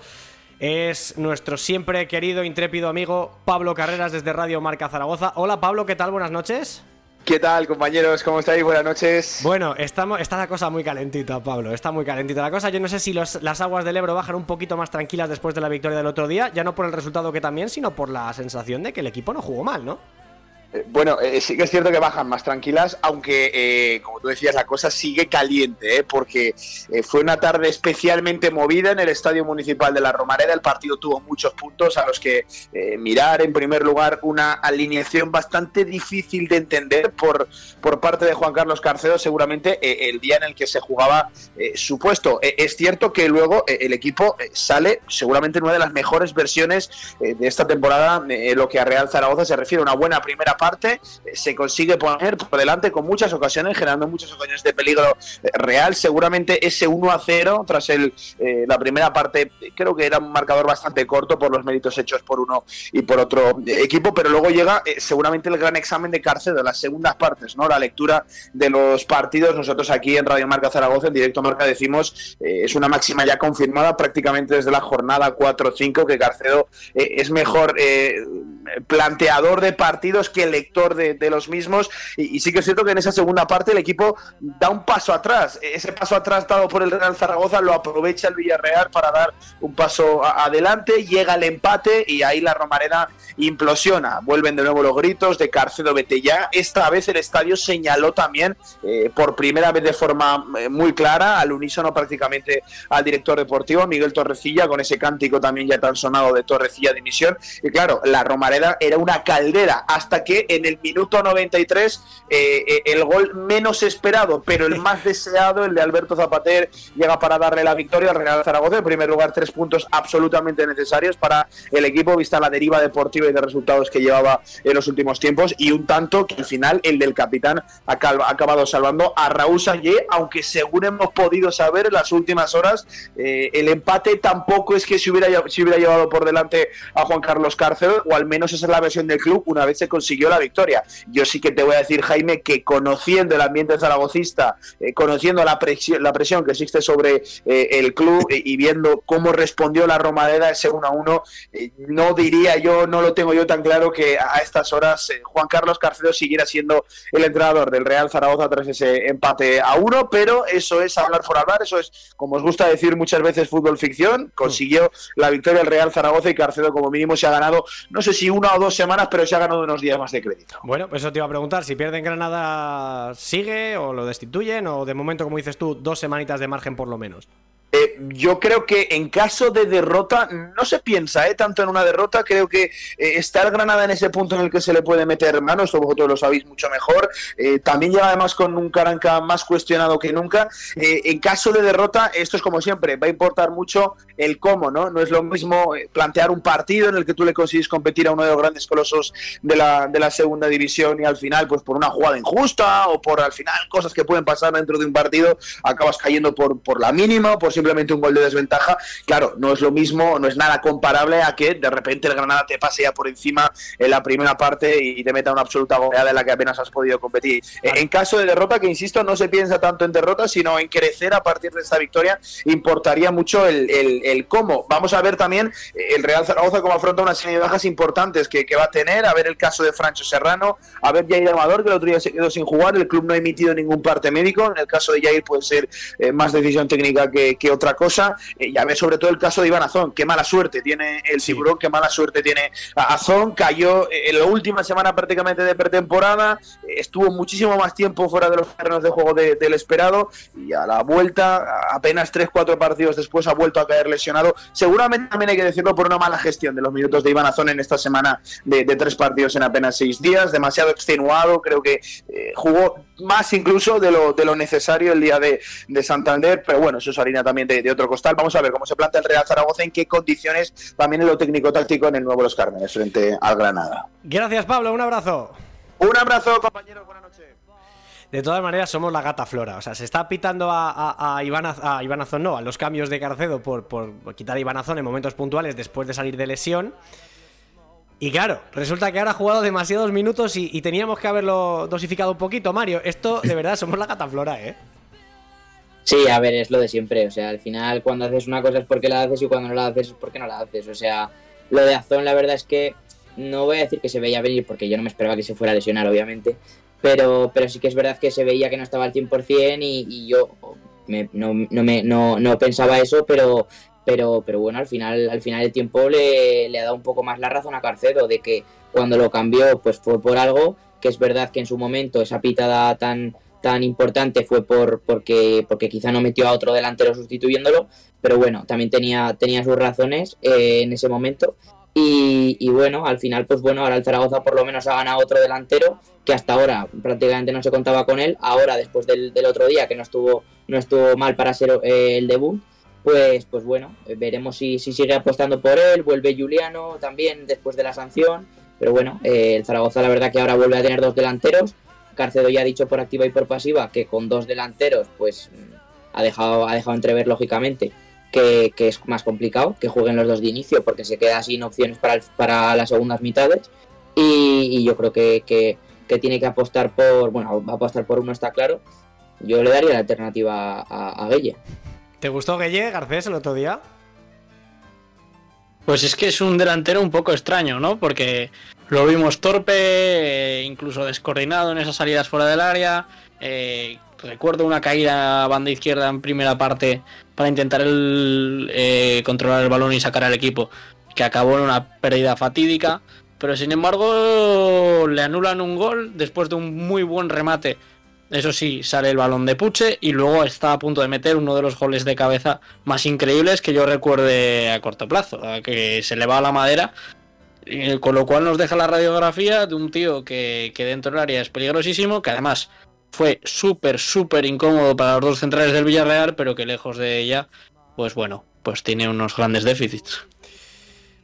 es nuestro siempre querido, intrépido amigo Pablo Carreras desde Radio Marca Zaragoza. Hola Pablo, ¿qué tal? Buenas noches. ¿Qué tal, compañeros? ¿Cómo estáis? Buenas noches. Bueno, estamos, está la cosa muy calentita, Pablo. Está muy calentita la cosa. Yo no sé si las aguas del Ebro bajan un poquito más tranquilas después de la victoria del otro día, ya no por el resultado que también, sino por la sensación de que el equipo no jugó mal, ¿no? Eh, Bueno, eh, sí que es cierto que bajan más tranquilas, aunque, eh, como tú decías, la cosa sigue caliente, ¿eh? porque eh, fue una tarde especialmente movida en el Estadio Municipal de la Romareda. El partido tuvo muchos puntos a los que eh, mirar. En primer lugar, una alineación bastante difícil de entender por, por parte de Juan Carlos Carcedo, seguramente eh, el día en el que se jugaba eh, su puesto. Eh, es cierto que luego eh, el equipo eh, sale seguramente en una de las mejores versiones eh, de esta temporada, eh, en lo que a Real Zaragoza se refiere. Una buena primera parte, eh, se consigue poner por delante con muchas ocasiones, generando muchas ocasiones de peligro eh, real. Seguramente ese 1 a 0 tras el, eh, la primera parte, creo que era un marcador bastante corto por los méritos hechos por uno y por otro equipo, pero luego llega seguramente el gran examen de Carcedo, las segundas partes, ¿no? La lectura de los partidos. Nosotros aquí en Radio Marca Zaragoza, en directo Marca, decimos, eh, es una máxima ya confirmada prácticamente desde la jornada 4-5, que Carcedo es mejor planteador de partidos que lector de, los mismos. Y, sí que es cierto que en esa segunda parte el equipo da un paso atrás. Ese paso atrás dado por el Real Zaragoza lo aprovecha el Villarreal para dar un paso adelante, llega el empate y ahí la Romareda implosiona. Vuelven de nuevo los gritos de Carcedo ya. Esta vez el estadio señaló también eh, por primera vez de forma eh, muy clara, al unísono prácticamente al director deportivo, Miguel Torrecilla, con ese cántico también ya tan sonado de Torrecilla de misión. Y claro, la Romareda era una caldera hasta que en el minuto 93 eh, eh, el gol menos esperado, pero el más deseado, el de Alberto Zapater, llega para darle la victoria al Real Zaragoza. En primer lugar, tres puntos absolutamente necesarios para el equipo, vista la deriva deportiva y de resultados que llevaba en los últimos tiempos, y un tanto que al final el del capitán ha acabado salvando a Raúl Sallé, aunque según hemos podido saber en las últimas horas, eh, el empate tampoco es que se hubiera, se hubiera llevado por delante a Juan Carlos Cárcel, o al menos esa es la versión del club una vez se consiguió la victoria. Yo sí que te voy a decir, Jaime, que conociendo el ambiente zaragocista, eh, conociendo la presión, la presión que existe sobre eh, el club y viendo cómo respondió la Romareda ese 1 a 1, eh, no diría yo, no lo tengo yo tan claro que a estas horas Juan Carlos Carcedo siguiera siendo el entrenador del Real Zaragoza tras ese empate a uno, pero eso es hablar por hablar, eso es, como os gusta decir muchas veces, fútbol ficción. Consiguió la victoria el Real Zaragoza y Carcedo, como mínimo, se ha ganado, no sé si una o dos semanas, pero se ha ganado unos días más de crédito. Bueno, pues eso te iba a preguntar, si pierden Granada, ¿sigue o lo destituyen? O de momento, como dices tú, dos semanitas de margen por lo menos. Eh, yo creo que en caso de derrota no se piensa eh, tanto en una derrota. Creo que eh, está el Granada en ese punto en el que se le puede meter mano. Esto vosotros lo sabéis mucho mejor. Eh, también llega además con un Caranca más cuestionado que nunca. En caso de derrota, esto es como siempre, va a importar mucho el cómo, ¿no? No es lo mismo plantear un partido en el que tú le consigues competir a uno de los grandes colosos de la, de la segunda división y al final, pues por una jugada injusta o por al final cosas que pueden pasar dentro de un partido, acabas cayendo por, por la mínima o por simplemente un gol de desventaja. Claro, no es lo mismo, no es nada comparable a que de repente el Granada te pase ya por encima en la primera parte y te meta una absoluta goleada en la que apenas has podido competir. En caso de derrota, que insisto, no se piensa tanto en derrota, sino en crecer a partir de esta victoria, importaría mucho el, el- el cómo. Vamos a ver también eh, el Real Zaragoza cómo afronta una serie de bajas importantes que, que va a tener, a ver el caso de Francho Serrano, a ver Jair Amador, que el otro día se quedó sin jugar, el club no ha emitido ningún parte médico, en el caso de Jair puede ser eh, más decisión técnica que, que otra cosa, eh, y a ver sobre todo el caso de Iván Azón, qué mala suerte tiene el tiburón, qué mala suerte tiene Azón, cayó eh, en la última semana prácticamente de pretemporada, eh, estuvo muchísimo más tiempo fuera de los terrenos de juego de- del esperado, y a la vuelta, apenas 3-4 partidos después, ha vuelto a caer lesionado, seguramente también hay que decirlo por una mala gestión de los minutos de Iván Azón en esta semana de, de tres partidos en apenas seis días, demasiado extenuado, creo que eh, jugó más incluso de lo, de lo necesario el día de, de Santander, pero bueno, eso es harina también de, de otro costal. Vamos a ver cómo se plantea el Real Zaragoza, en qué condiciones también en lo técnico-táctico en el nuevo Los Cármenes frente al Granada. Gracias, Pablo, un abrazo. Un abrazo, compañeros, buenas noches. De todas maneras, somos la gata flora. O sea, se está pitando a, a, a, Iván, a Iván Azón, no, a los cambios de Carcedo por, por quitar a Iván Azón en momentos puntuales después de salir de lesión. Y claro, resulta que ahora ha jugado demasiados minutos y, y teníamos que haberlo dosificado un poquito, Mario. Esto, de verdad, somos la gata flora, ¿eh? Sí, a ver, es lo de siempre. O sea, al final cuando haces una cosa es porque la haces y cuando no la haces es porque no la haces. O sea, lo de Azón la verdad es que no voy a decir que se veía venir porque yo no me esperaba que se fuera a lesionar, obviamente. Pero, pero sí que es verdad que se veía que no estaba al 100% y, y yo no, no, me, no, no pensaba eso, pero, pero, pero bueno, al final, al final el tiempo le, le ha dado un poco más la razón a Carcedo de que cuando lo cambió pues fue por algo, que es verdad que en su momento esa pitada tan tan importante fue por porque porque quizá no metió a otro delantero sustituyéndolo, pero bueno, también tenía tenía sus razones eh, en ese momento. Y, bueno, al final pues bueno, ahora el Zaragoza por lo menos ha ganado otro delantero que hasta ahora prácticamente no se contaba con él, ahora después del, del otro día que no estuvo no estuvo mal para ser eh, el debut, pues pues bueno, veremos si, si sigue apostando por él, vuelve Juliano también después de la sanción, pero bueno, eh, el Zaragoza la verdad que ahora vuelve a tener dos delanteros Carcedo ya ha dicho por activa y por pasiva que con dos delanteros, pues ha dejado, ha dejado entrever lógicamente que, que, es más complicado que jueguen los dos de inicio porque se queda sin opciones para, el, para las segundas mitades. Y, y yo creo que, que, que, tiene que apostar por, bueno, va a apostar por uno, está claro. Yo le daría la alternativa a, a Gueye. ¿Te gustó Gueye, Garcés, el otro día? Pues es que es un delantero un poco extraño, ¿no? Porque lo vimos torpe, eh, incluso descoordinado en esas salidas fuera del área. Eh, recuerdo una caída a banda izquierda en primera parte para intentar el, eh, controlar el balón y sacar al equipo, que acabó en una pérdida fatídica. Pero sin embargo, le anulan un gol después de un muy buen remate. Eso sí, sale el balón de Puche y luego está a punto de meter uno de los goles de cabeza más increíbles que yo recuerde a corto plazo, que se le va a la madera con lo cual nos deja la radiografía de un tío que, que dentro del área es peligrosísimo, que además fue súper, súper incómodo para los dos centrales del Villarreal, pero que lejos de ella, pues bueno, pues tiene unos grandes déficits.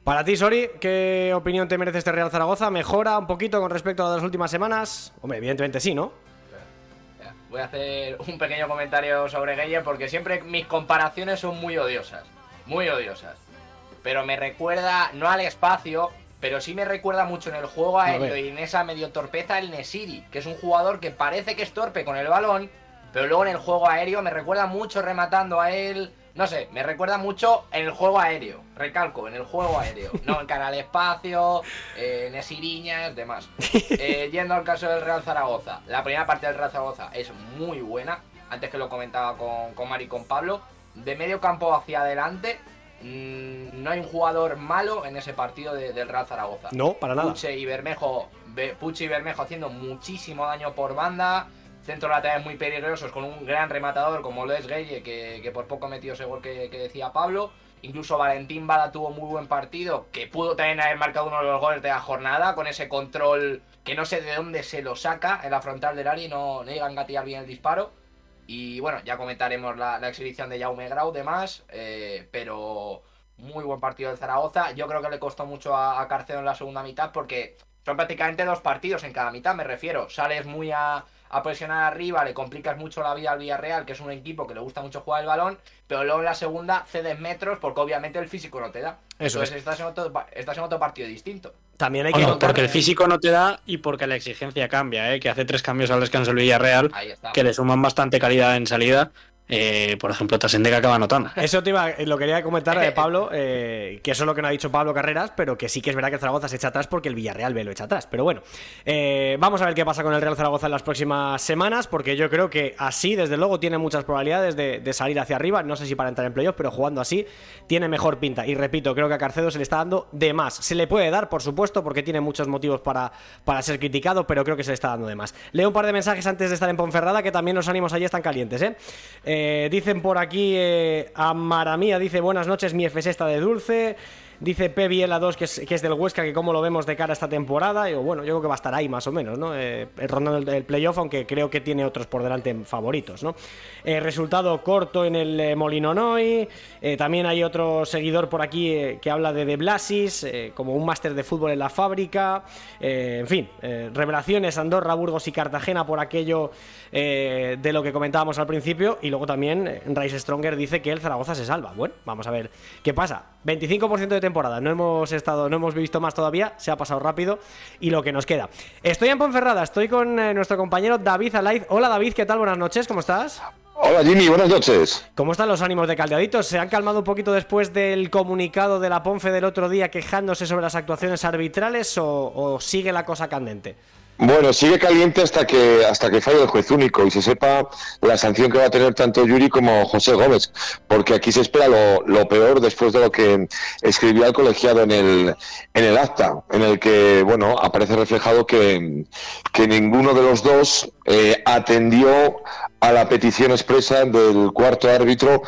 Para ti, Sori, ¿qué opinión te merece este Real Zaragoza? ¿Mejora un poquito con respecto a las últimas semanas? Hombre, evidentemente sí, ¿no? Voy a hacer un pequeño comentario sobre Gueye porque siempre mis comparaciones son muy odiosas. Muy odiosas. Pero me recuerda, no al espacio, pero sí me recuerda mucho en el juego aéreo y en esa medio torpeza el Nesiri, que es un jugador que parece que es torpe con el balón, pero luego en el juego aéreo me recuerda mucho rematando a él. No sé, me recuerda mucho en el juego aéreo. Recalco, en el juego aéreo. No en Canal Espacio, eh, Nesiriñas, demás. Eh, yendo al caso del Real Zaragoza. La primera parte del Real Zaragoza es muy buena. Antes que lo comentaba con, con Mari y con Pablo. De medio campo hacia adelante, Mm, no hay un jugador malo en ese partido de, del Real Zaragoza. No, para nada. Puche y Bermejo, Puche y Bermejo haciendo muchísimo daño por banda. Centro laterales muy peligrosos con un gran rematador como lo es Gueye, que, que por poco metió ese gol que, que, decía Pablo. Incluso Valentín Bada tuvo muy buen partido, que pudo también haber marcado uno de los goles de la jornada con ese control que no sé de dónde se lo saca en la frontal del área y no, no llega a engatillar bien el disparo. Y bueno, ya comentaremos la, exhibición de Jaume Grau demás, eh, pero muy buen partido del Zaragoza. Yo creo que le costó mucho a, a en la segunda mitad porque son prácticamente dos partidos en cada mitad, me refiero. Sales muy a, a, presionar arriba, le complicas mucho la vida al Villarreal, que es un equipo que le gusta mucho jugar el balón, pero luego en la segunda cedes metros porque obviamente el físico no te da. Eso Entonces es. estás, en otro, estás en otro partido distinto. También hay que bueno, porque el físico no te da y porque la exigencia cambia, ¿eh? que hace tres cambios al descanso el Villarreal, que le suman bastante calidad en salida. Eh, por ejemplo, Tasende que acaba anotando. Eso te iba, lo quería comentar eh, Pablo, eh, que eso es lo que no ha dicho Pablo Carreras, pero que sí que es verdad que el Zaragoza se echa atrás porque el Villarreal ve lo echa atrás. Pero bueno, eh, vamos a ver qué pasa con el Real Zaragoza en las próximas semanas, porque yo creo que así, desde luego, tiene muchas probabilidades de, de salir hacia arriba. No sé si para entrar en playoff, pero jugando así tiene mejor pinta. Y repito, creo que a Carcedo se le está dando de más. Se le puede dar, por supuesto, porque tiene muchos motivos para, para ser criticado, pero creo que se le está dando de más. Leo un par de mensajes antes de estar en Ponferrada, que también los ánimos allí están calientes, ¿eh? eh dicen por aquí eh, a Maramía, dice buenas noches, mi FS está de dulce. Dice Pebiela 2 que es, que es del Huesca, que cómo lo vemos de cara a esta temporada. Y bueno, yo creo que va a estar ahí más o menos, ¿no? Eh, rondando el, playoff, aunque creo que tiene otros por delante favoritos, ¿no? Eh, resultado corto en el eh, Molinonoy. Eh, también hay otro seguidor por aquí eh, que habla de De Blasis, como un máster de fútbol en la fábrica. En fin, revelaciones Andorra, Burgos y Cartagena por aquello de lo que comentábamos al principio. Y luego también Rice Stronger dice que el Zaragoza se salva. Bueno, vamos a ver qué pasa. 25% de temporada, no hemos estado, no hemos visto más todavía, se ha pasado rápido y lo que nos queda. Estoy en Ponferrada, estoy con eh, nuestro compañero David Alaiz. Hola David, ¿qué tal? Buenas noches, ¿cómo estás? Hola Jimmy, buenas noches. ¿Cómo están los ánimos de Caldeaditos? ¿Se han calmado un poquito después del comunicado de la Ponfe del otro día quejándose sobre las actuaciones arbitrales o, o sigue la cosa candente? Bueno, sigue caliente hasta que hasta que falle el juez único y se sepa la sanción que va a tener tanto Yuri como José Gómez, porque aquí se espera lo, lo peor después de lo que escribió el colegiado en el en el acta, en el que bueno aparece reflejado que, que ninguno de los dos eh, atendió a la petición expresa del cuarto árbitro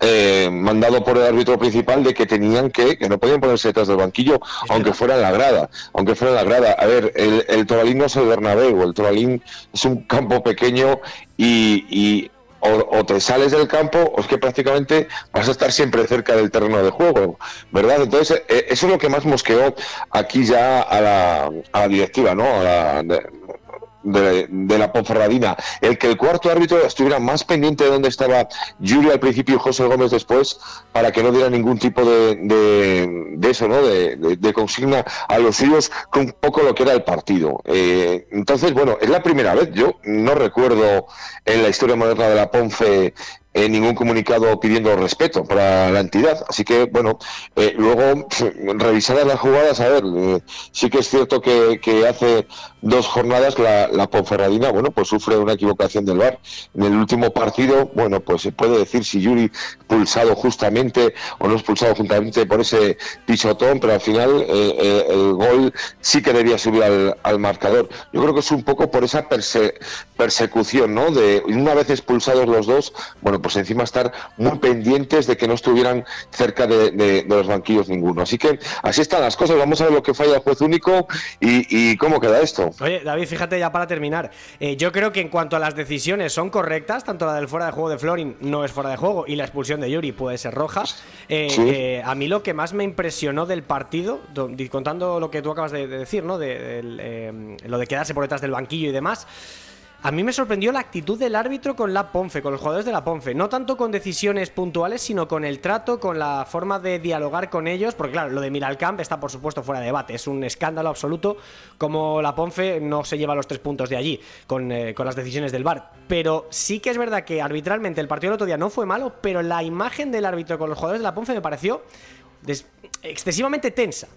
eh, mandado por el árbitro principal de que tenían que, que no podían ponerse detrás del banquillo, aunque fuera en la grada, aunque fuera en la grada. A ver, el, el Toralín no es el Bernabéu, el Toralín es un campo pequeño y, y o, o, te sales del campo o es que prácticamente vas a estar siempre cerca del terreno de juego, ¿verdad? Entonces, eh, eso es lo que más mosqueó aquí ya a la, a la directiva, ¿no? A la, de, de, de, la Ponferradina. El que el cuarto árbitro estuviera más pendiente de dónde estaba Yuri al principio y José Gómez después, para que no diera ningún tipo de, de, eso, ¿no? De, consigna a los suyos con un poco lo que era el partido. Eh, entonces, bueno, es la primera vez. Yo no recuerdo en la historia moderna de la Ponfe eh, ningún comunicado pidiendo respeto para la entidad. Así que, bueno, eh, luego, revisadas las jugadas, a ver, eh, sí que es cierto que, hace dos jornadas la, la, Ponferradina, bueno, pues sufre una equivocación del VAR. En el último partido, bueno, pues se puede decir si Yuri pulsado justamente o no es pulsado justamente por ese pisotón, pero al final el gol sí que debía subir al, al, marcador. Yo creo que es un poco por esa perse persecución, ¿no? De una vez expulsados los dos, bueno, pues encima estar muy pendientes de que no estuvieran cerca de, de, de los banquillos ninguno. Así que así están las cosas. Vamos a ver lo que falla el juez único y, y cómo queda esto. Oye, David, fíjate ya para terminar. Eh, yo creo que en cuanto a las decisiones son correctas, tanto la del fuera de juego de Florin no es fuera de juego y la expulsión de Yuri puede ser roja. Eh, sí. eh, a mí lo que más me impresionó del partido, contando lo que tú acabas de, de decir, ¿no? De, de, lo de quedarse por detrás del banquillo y demás. A mí me sorprendió la actitud del árbitro con la Ponfe, con los jugadores de la Ponfe. No tanto con decisiones puntuales, sino con el trato, con la forma de dialogar con ellos. Porque claro, lo de Miralcamp está por supuesto fuera de debate. Es un escándalo absoluto como la Ponfe no se lleva los tres puntos de allí con, eh, con las decisiones del VAR. Pero sí que es verdad que arbitralmente el partido del otro día no fue malo, pero la imagen del árbitro con los jugadores de la Ponfe me pareció excesivamente tensa.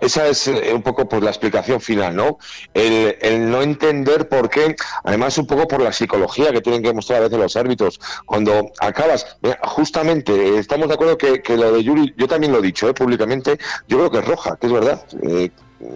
Esa es eh, un poco pues la explicación final, ¿no? El, el, no entender por qué, además un poco por la psicología que tienen que mostrar a veces los árbitros. Cuando acabas, justamente, estamos de acuerdo que, que lo de Yuri, yo también lo he dicho ¿eh? públicamente, yo creo que es roja, que es verdad. Eh,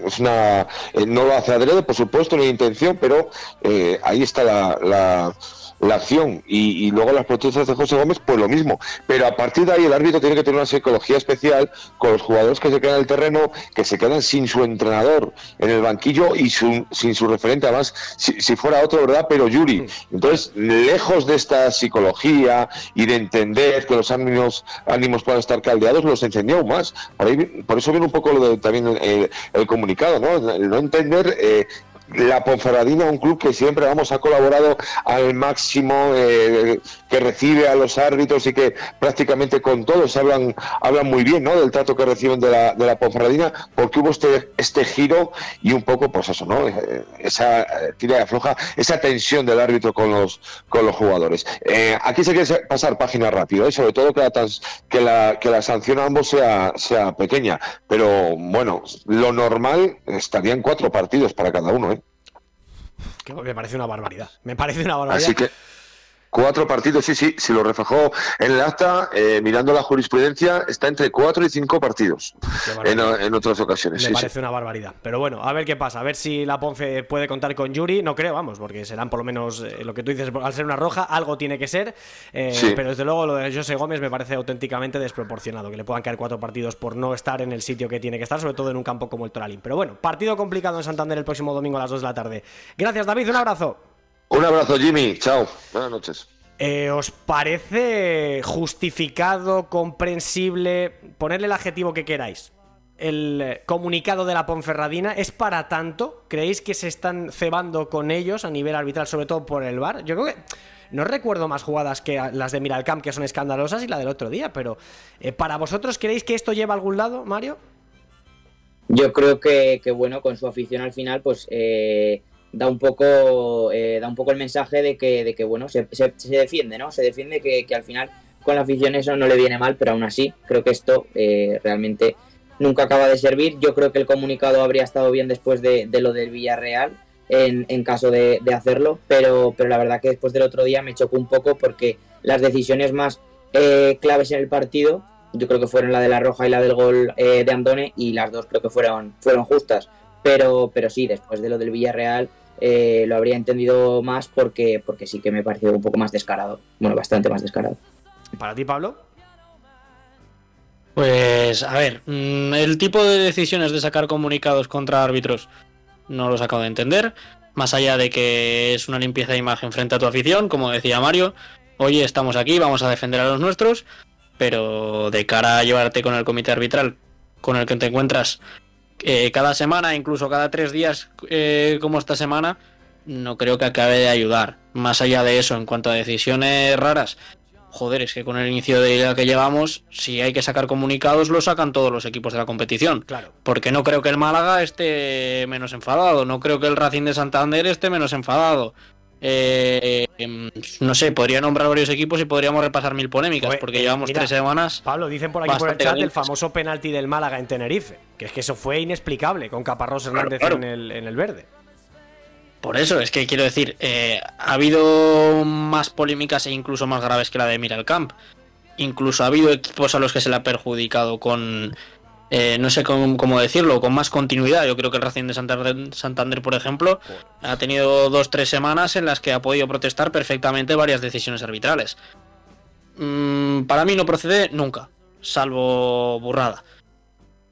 es una eh, no lo hace adrede, por supuesto, ni intención, pero eh, ahí está la la acción y, y, luego las protestas de José Gómez, pues lo mismo. Pero a partir de ahí el árbitro tiene que tener una psicología especial con los jugadores que se quedan en el terreno, que se quedan sin su entrenador en el banquillo y su, sin su referente, además, si, si, fuera otro, ¿verdad? Pero Yuri. Entonces, lejos de esta psicología y de entender que los ánimos, ánimos puedan estar caldeados, los encendió aún más. Por, ahí, por eso viene un poco lo de, también el, el comunicado, ¿no? El no entender eh, la Ponferradina, un club que siempre vamos ha colaborado al máximo, eh, que recibe a los árbitros y que prácticamente con todos hablan, hablan muy bien ¿no? del trato que reciben de la, de la Ponferradina, porque hubo este, este giro y un poco, pues eso, ¿no? Eh, esa eh, tira de floja, esa tensión del árbitro con los, con los jugadores. Eh, aquí se quiere pasar página rápido, ¿eh? sobre todo que la, que la, que la sanción a ambos sea, sea pequeña, pero bueno, lo normal estarían cuatro partidos para cada uno, ¿eh? Que me parece una barbaridad. Me parece una barbaridad. Así que Cuatro partidos, sí, sí, si lo reflejó en el acta, eh, mirando la jurisprudencia, está entre cuatro y cinco partidos en, en otras ocasiones. Me sí, parece sí. una barbaridad. Pero bueno, a ver qué pasa. A ver si la Ponfe puede contar con Yuri. No creo, vamos, porque serán por lo menos eh, lo que tú dices, al ser una roja, algo tiene que ser. Eh, Sí. Pero desde luego lo de José Gómez me parece auténticamente desproporcionado. Que le puedan caer cuatro partidos por no estar en el sitio que tiene que estar, sobre todo en un campo como el Toralín. Pero bueno, partido complicado en Santander el próximo domingo a las 2 de la tarde. Gracias, David. Un abrazo. Un abrazo, Jimmy. Chao. Buenas noches. Eh, ¿Os parece justificado, comprensible, ponerle el adjetivo que queráis? El eh, comunicado de la Ponferradina es para tanto. ¿Creéis que se están cebando con ellos a nivel arbitral, sobre todo por el VAR? Yo creo que no recuerdo más jugadas que las de Miralcamp, que son escandalosas, y la del otro día, pero eh, ¿para vosotros creéis que esto lleva a algún lado, Mario? Yo creo que, que, bueno, con su afición al final, pues eh, da un poco eh, da un poco el mensaje de que, de que bueno, se, se- se defiende, ¿no? Se defiende que, que al final con la afición eso no le viene mal, pero aún así creo que esto eh, realmente nunca acaba de servir. Yo creo que el comunicado habría estado bien después de, de lo del Villarreal, en, en caso de, de hacerlo, pero, pero la verdad que después del otro día me chocó un poco porque las decisiones más eh, claves en el partido, yo creo que fueron la de la roja y la del gol eh, de Andone, y las dos creo que fueron, fueron justas. Pero, pero sí, después de lo del Villarreal eh, lo habría entendido más porque, porque sí que me pareció un poco más descarado. Bueno, bastante más descarado. ¿Para ti, Pablo? Pues, a ver, mm, el tipo de decisiones de sacar comunicados contra árbitros no los acabo de entender. Más allá de que es una limpieza de imagen frente a tu afición, como decía Mario, oye, estamos aquí, vamos a defender a los nuestros, pero de cara a llevarte con el comité arbitral con el que te encuentras eh, cada semana, incluso cada tres días, eh, como esta semana, no creo que acabe de ayudar. Más allá de eso, en cuanto a decisiones raras, joder, es que con el inicio de liga que llevamos, si hay que sacar comunicados, lo sacan todos los equipos de la competición. Claro. Porque no creo que el Málaga esté menos enfadado, no creo que el Racing de Santander esté menos enfadado. Eh, em, no sé, podría nombrar varios equipos y podríamos repasar mil polémicas, porque eh, llevamos mira, tres semanas. Pablo, dicen por aquí por el chat el famoso penalti del Málaga en Tenerife. Que es que eso fue inexplicable con Caparrós Hernández claro. En, el, en el verde. Por eso, es que quiero decir, eh, ha habido más polémicas e incluso más graves que la de Miralcamp. Incluso ha habido equipos a los que se le ha perjudicado con, eh, no sé cómo, decirlo, con más continuidad. Yo creo que el Racing de Santander, Santander, por ejemplo, ha tenido dos tres semanas en las que ha podido protestar perfectamente varias decisiones arbitrales. Mm, para mí no procede nunca, salvo burrada.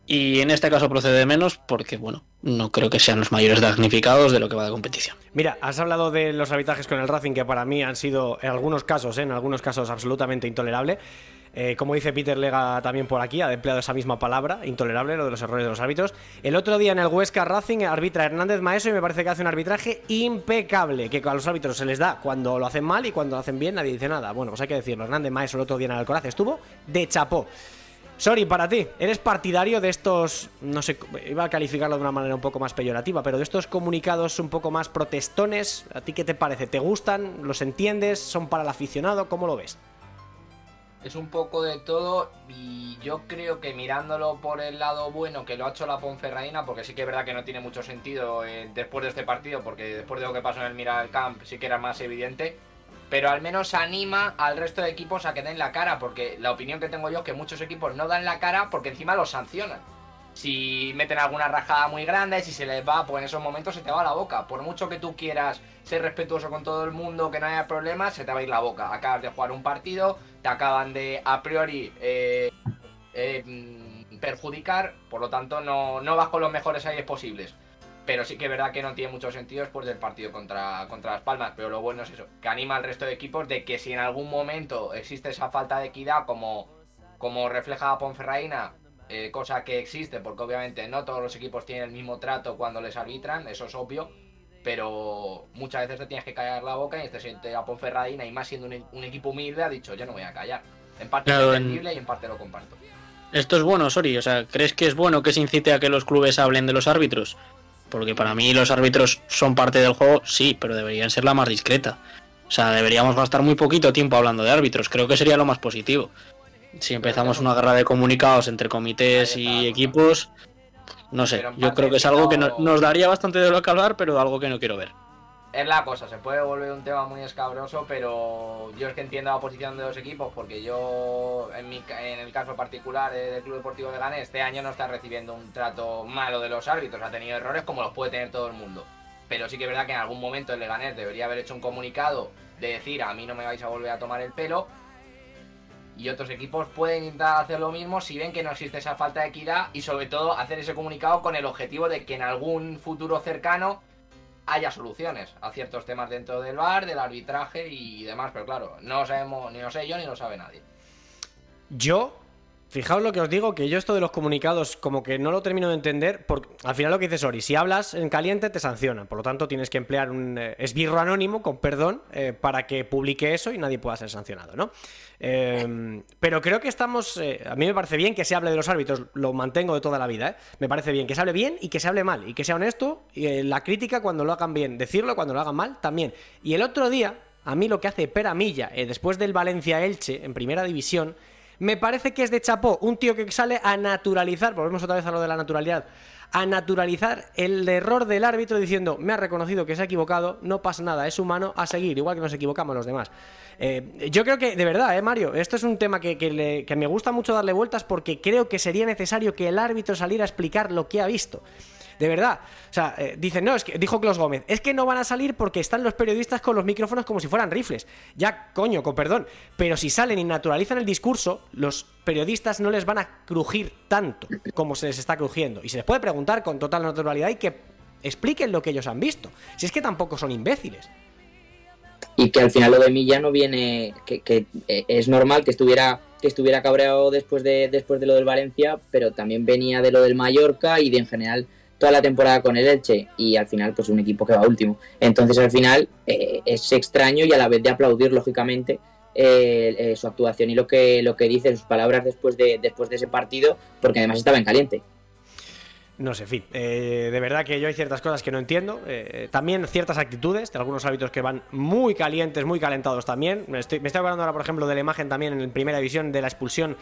Y en este caso procede menos porque, bueno, no creo que sean los mayores damnificados de lo que va de competición. Mira, has hablado de los arbitrajes con el Racing, que para mí han sido, en algunos casos, ¿eh? en algunos casos, absolutamente intolerable. Eh, como dice Peter Lega también por aquí, ha empleado esa misma palabra, intolerable, lo de los errores de los árbitros. El otro día en el Huesca Racing arbitra Hernández Maeso y me parece que hace un arbitraje impecable, que a los árbitros se les da cuando lo hacen mal y cuando lo hacen bien nadie dice nada. Bueno, pues hay que decirlo, Hernández Maeso el otro día en el Alcoraz estuvo de chapó. Sorry, para ti, ¿eres partidario de estos, no sé, iba a calificarlo de una manera un poco más peyorativa, pero de estos comunicados un poco más protestones? ¿A ti qué te parece? ¿Te gustan? ¿Los entiendes? ¿Son para el aficionado? ¿Cómo lo ves? Es un poco de todo y yo creo que mirándolo por el lado bueno que lo ha hecho la Ponferradina, porque sí que es verdad que no tiene mucho sentido eh, después de este partido, porque después de lo que pasó en el Miral Camp sí que era más evidente, pero al menos anima al resto de equipos a que den la cara, porque la opinión que tengo yo es que muchos equipos no dan la cara porque encima los sancionan. Si meten alguna rajada muy grande, si se les va, pues en esos momentos se te va la boca. Por mucho que tú quieras ser respetuoso con todo el mundo, que no haya problemas, se te va a ir la boca. Acabas de jugar un partido, te acaban de a priori eh, eh, mm, perjudicar, por lo tanto no, no vas con los mejores aires posibles. Pero sí que es verdad que no tiene mucho sentido después del partido contra, contra Las Palmas. Pero lo bueno es eso, que anima al resto de equipos de que si en algún momento existe esa falta de equidad, como, como refleja Ponferraina, eh, cosa que existe, porque obviamente no todos los equipos tienen el mismo trato cuando les arbitran, eso es obvio. Pero muchas veces te tienes que callar la boca y este siente a Ponferradina, y más siendo un, un equipo humilde, ha dicho: Yo no voy a callar. En parte Claro, es en- y en parte lo comparto. Esto es bueno, Sori. O sea, ¿crees que es bueno que se incite a que los clubes hablen de los árbitros? Porque para mí los árbitros son parte del juego, sí, pero deberían ser la más discreta. O sea, deberíamos gastar muy poquito tiempo hablando de árbitros. Creo que sería lo más positivo. Si empezamos una guerra de comunicados entre comités y equipos, no sé. Yo creo que es algo que no- nos daría bastante de lo que hablar, pero algo que no quiero ver. es la cosa, se puede volver un tema muy escabroso, pero yo es que entiendo la posición de los equipos, porque yo, en, mi, en el caso particular del Club Deportivo de Gané, este año no está recibiendo un trato malo de los árbitros, ha tenido errores como los puede tener todo el mundo. Pero sí que es verdad que en algún momento el Leganés debería haber hecho un comunicado de decir a mí no me vais a volver a tomar el pelo. Y otros equipos pueden intentar hacer lo mismo si ven que no existe esa falta de equidad y sobre todo hacer ese comunicado con el objetivo de que en algún futuro cercano haya soluciones a ciertos temas dentro del bar, del arbitraje y demás. Pero claro, no lo sabemos, ni lo sé yo ni lo sabe nadie. Yo Fijaos lo que os digo, que yo esto de los comunicados como que no lo termino de entender, porque al final lo que dice Sori, si hablas en caliente te sancionan, por lo tanto tienes que emplear un eh, esbirro anónimo, con perdón, eh, para que publique eso y nadie pueda ser sancionado, ¿no? Em, pero creo que estamos, eh, a mí me parece bien que se hable de los árbitros, lo mantengo de toda la vida, me parece bien que se hable bien y que se hable mal, y que sea honesto, la crítica cuando lo hagan bien, decirlo cuando lo hagan mal también. Y el otro día, a mí lo que hace Pera Milla, después del Valencia-Elche en primera división, me parece que es de chapó un tío que sale a naturalizar, volvemos otra vez a lo de la naturalidad, a naturalizar el error del árbitro diciendo, me ha reconocido que se ha equivocado, no pasa nada, es humano, a seguir, igual que nos equivocamos los demás. Eh, yo creo que, de verdad, eh, Mario, esto es un tema que, que me gusta mucho darle vueltas porque creo que sería necesario que el árbitro saliera a explicar lo que ha visto. De verdad. O sea, eh, dicen, no, es que, dijo Klaus Gómez, es que no van a salir porque están los periodistas con los micrófonos como si fueran rifles. Ya, coño, con perdón. Pero si salen y naturalizan el discurso, los periodistas no les van a crujir tanto como se les está crujiendo. Y se les puede preguntar con total naturalidad y que expliquen lo que ellos han visto. Si es que tampoco son imbéciles. Y que al final lo de Milla no viene, que, que eh, es normal que estuviera que estuviera cabreado después de, después de lo del Valencia, pero también venía de lo del Mallorca y de en general toda la temporada con el Elche y al final pues un equipo que va último. Entonces al final eh, es extraño y a la vez de aplaudir lógicamente eh, eh, su actuación y lo que, lo que dice, sus palabras después de, después de ese partido, porque además estaba en caliente. No sé, en fin. de verdad que yo hay ciertas cosas que no entiendo. también ciertas actitudes de algunos hábitos que van muy calientes, muy calentados también. Me estoy, me estoy hablando ahora, por ejemplo, de la imagen también en primera división de la expulsión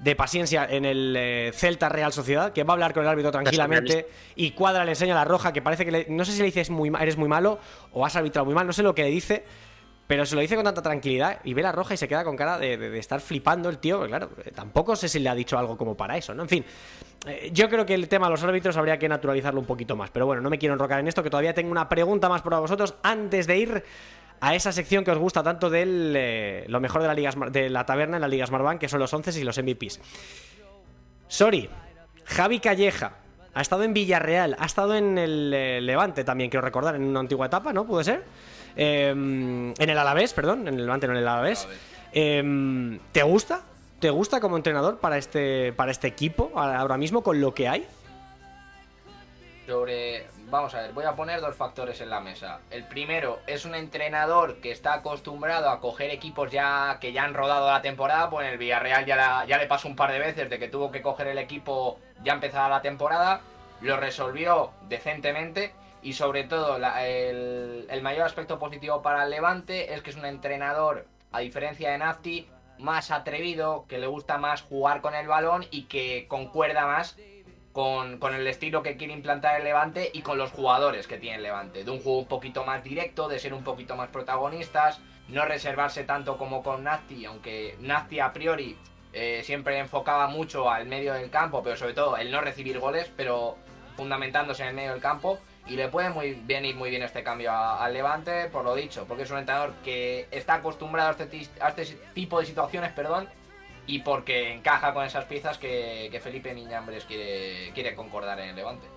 de paciencia en el eh, Celta Real Sociedad, que va a hablar con el árbitro tranquilamente y Cuadra le enseña la roja, que parece que no sé si le dice muy, eres muy malo o has arbitrado muy mal, no sé lo que le dice, pero se lo dice con tanta tranquilidad y ve la roja y se queda con cara de, estar flipando el tío, claro, eh, tampoco sé si le ha dicho algo como para eso, ¿no? En fin, eh, yo creo que el tema de los árbitros habría que naturalizarlo un poquito más, pero bueno, no me quiero enrocar en esto, que todavía tengo una pregunta más para vosotros antes de ir a esa sección que os gusta tanto de eh, lo mejor de la, Liga, de la taberna en la Liga Smartbank, que son los 11 y los MVPs. Sorry, Javi Calleja ha estado en Villarreal, ha estado en el eh, Levante también, quiero recordar, en una antigua etapa, ¿no? ¿Puede ser? Em, en el Alavés, perdón, en el Levante, no en el Alavés. Em, ¿Te gusta? ¿Te gusta como entrenador para este, para este equipo ahora mismo con lo que hay? Sobre vamos a ver, voy a poner dos factores en la mesa. El primero es un entrenador que está acostumbrado a coger equipos ya que ya han rodado la temporada, pues en el Villarreal ya, le pasó un par de veces de que tuvo que coger el equipo ya empezada la temporada, lo resolvió decentemente y sobre todo el, el mayor aspecto positivo para el Levante es que es un entrenador, a diferencia de Nafti, más atrevido, que le gusta más jugar con el balón y que concuerda más con, el estilo que quiere implantar el Levante y con los jugadores que tiene el Levante. De un juego un poquito más directo, de ser un poquito más protagonistas, no reservarse tanto como con Nasti, aunque Nasti a priori eh, siempre enfocaba mucho al medio del campo, pero sobre todo el no recibir goles, pero fundamentándose en el medio del campo. Y le puede muy bien ir muy bien este cambio al Levante, por lo dicho, porque es un entrenador que está acostumbrado a este, a este tipo de situaciones, perdón, y porque encaja con esas piezas que, Felipe Niñambres quiere, quiere concordar en el Levante.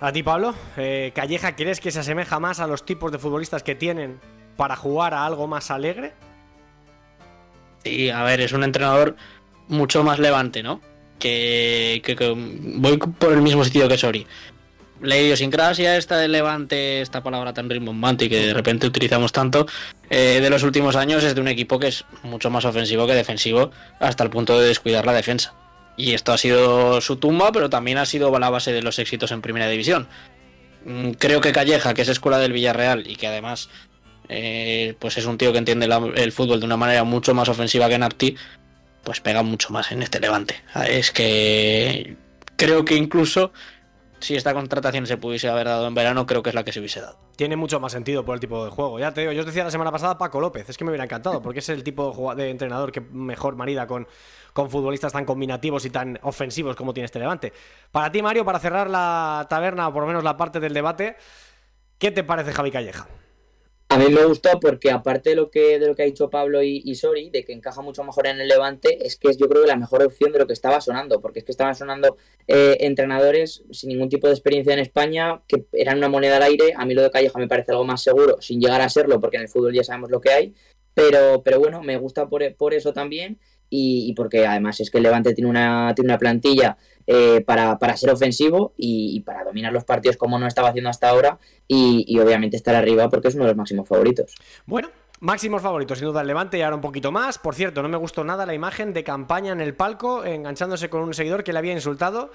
A ti, Pablo, eh, Calleja, ¿crees que se asemeja más a los tipos de futbolistas que tienen para jugar a algo más alegre? Sí, a ver, es un entrenador mucho más levante, ¿no? Que, que, que voy por el mismo sitio que Sori la idiosincrasia esta de Levante, esta palabra tan rimbombante y que de repente utilizamos tanto, eh, de los últimos años es de un equipo que es mucho más ofensivo que defensivo hasta el punto de descuidar la defensa. Y esto ha sido su tumba, pero también ha sido la base de los éxitos en primera división. Mm, creo que Calleja, que es escuela del Villarreal y que además eh, pues es un tío que entiende el fútbol de una manera mucho más ofensiva que Napti, pues pega mucho más en este Levante. Es que creo que incluso si esta contratación se pudiese haber dado en verano, creo que es la que se hubiese dado. Tiene mucho más sentido por el tipo de juego. Ya te digo, yo os decía la semana pasada Paco López, es que me hubiera encantado, porque es el tipo de, entrenador que mejor marida con, con futbolistas tan combinativos y tan ofensivos como tiene este Levante. Para ti, Mario, para cerrar la taberna, o por lo menos la parte del debate, ¿qué te parece Javi Calleja? A mí me gustó porque aparte de lo que, de lo que ha dicho Pablo y, Sori, de que encaja mucho mejor en el Levante, es que es yo creo que la mejor opción de lo que estaba sonando, porque es que estaban sonando eh, entrenadores sin ningún tipo de experiencia en España, que eran una moneda al aire. A mí lo de Calleja me parece algo más seguro, sin llegar a serlo, porque en el fútbol ya sabemos lo que hay. Pero, pero bueno, me gusta por, por eso también y, porque además es que el Levante tiene una, tiene una plantilla eh, para, para ser ofensivo y, y para dominar los partidos como no estaba haciendo hasta ahora y, y obviamente estar arriba porque es uno de los máximos favoritos. Bueno, máximos favoritos, sin duda el Levante y ahora un poquito más. Por cierto, no me gustó nada la imagen de campaña en el palco, enganchándose con un seguidor que le había insultado.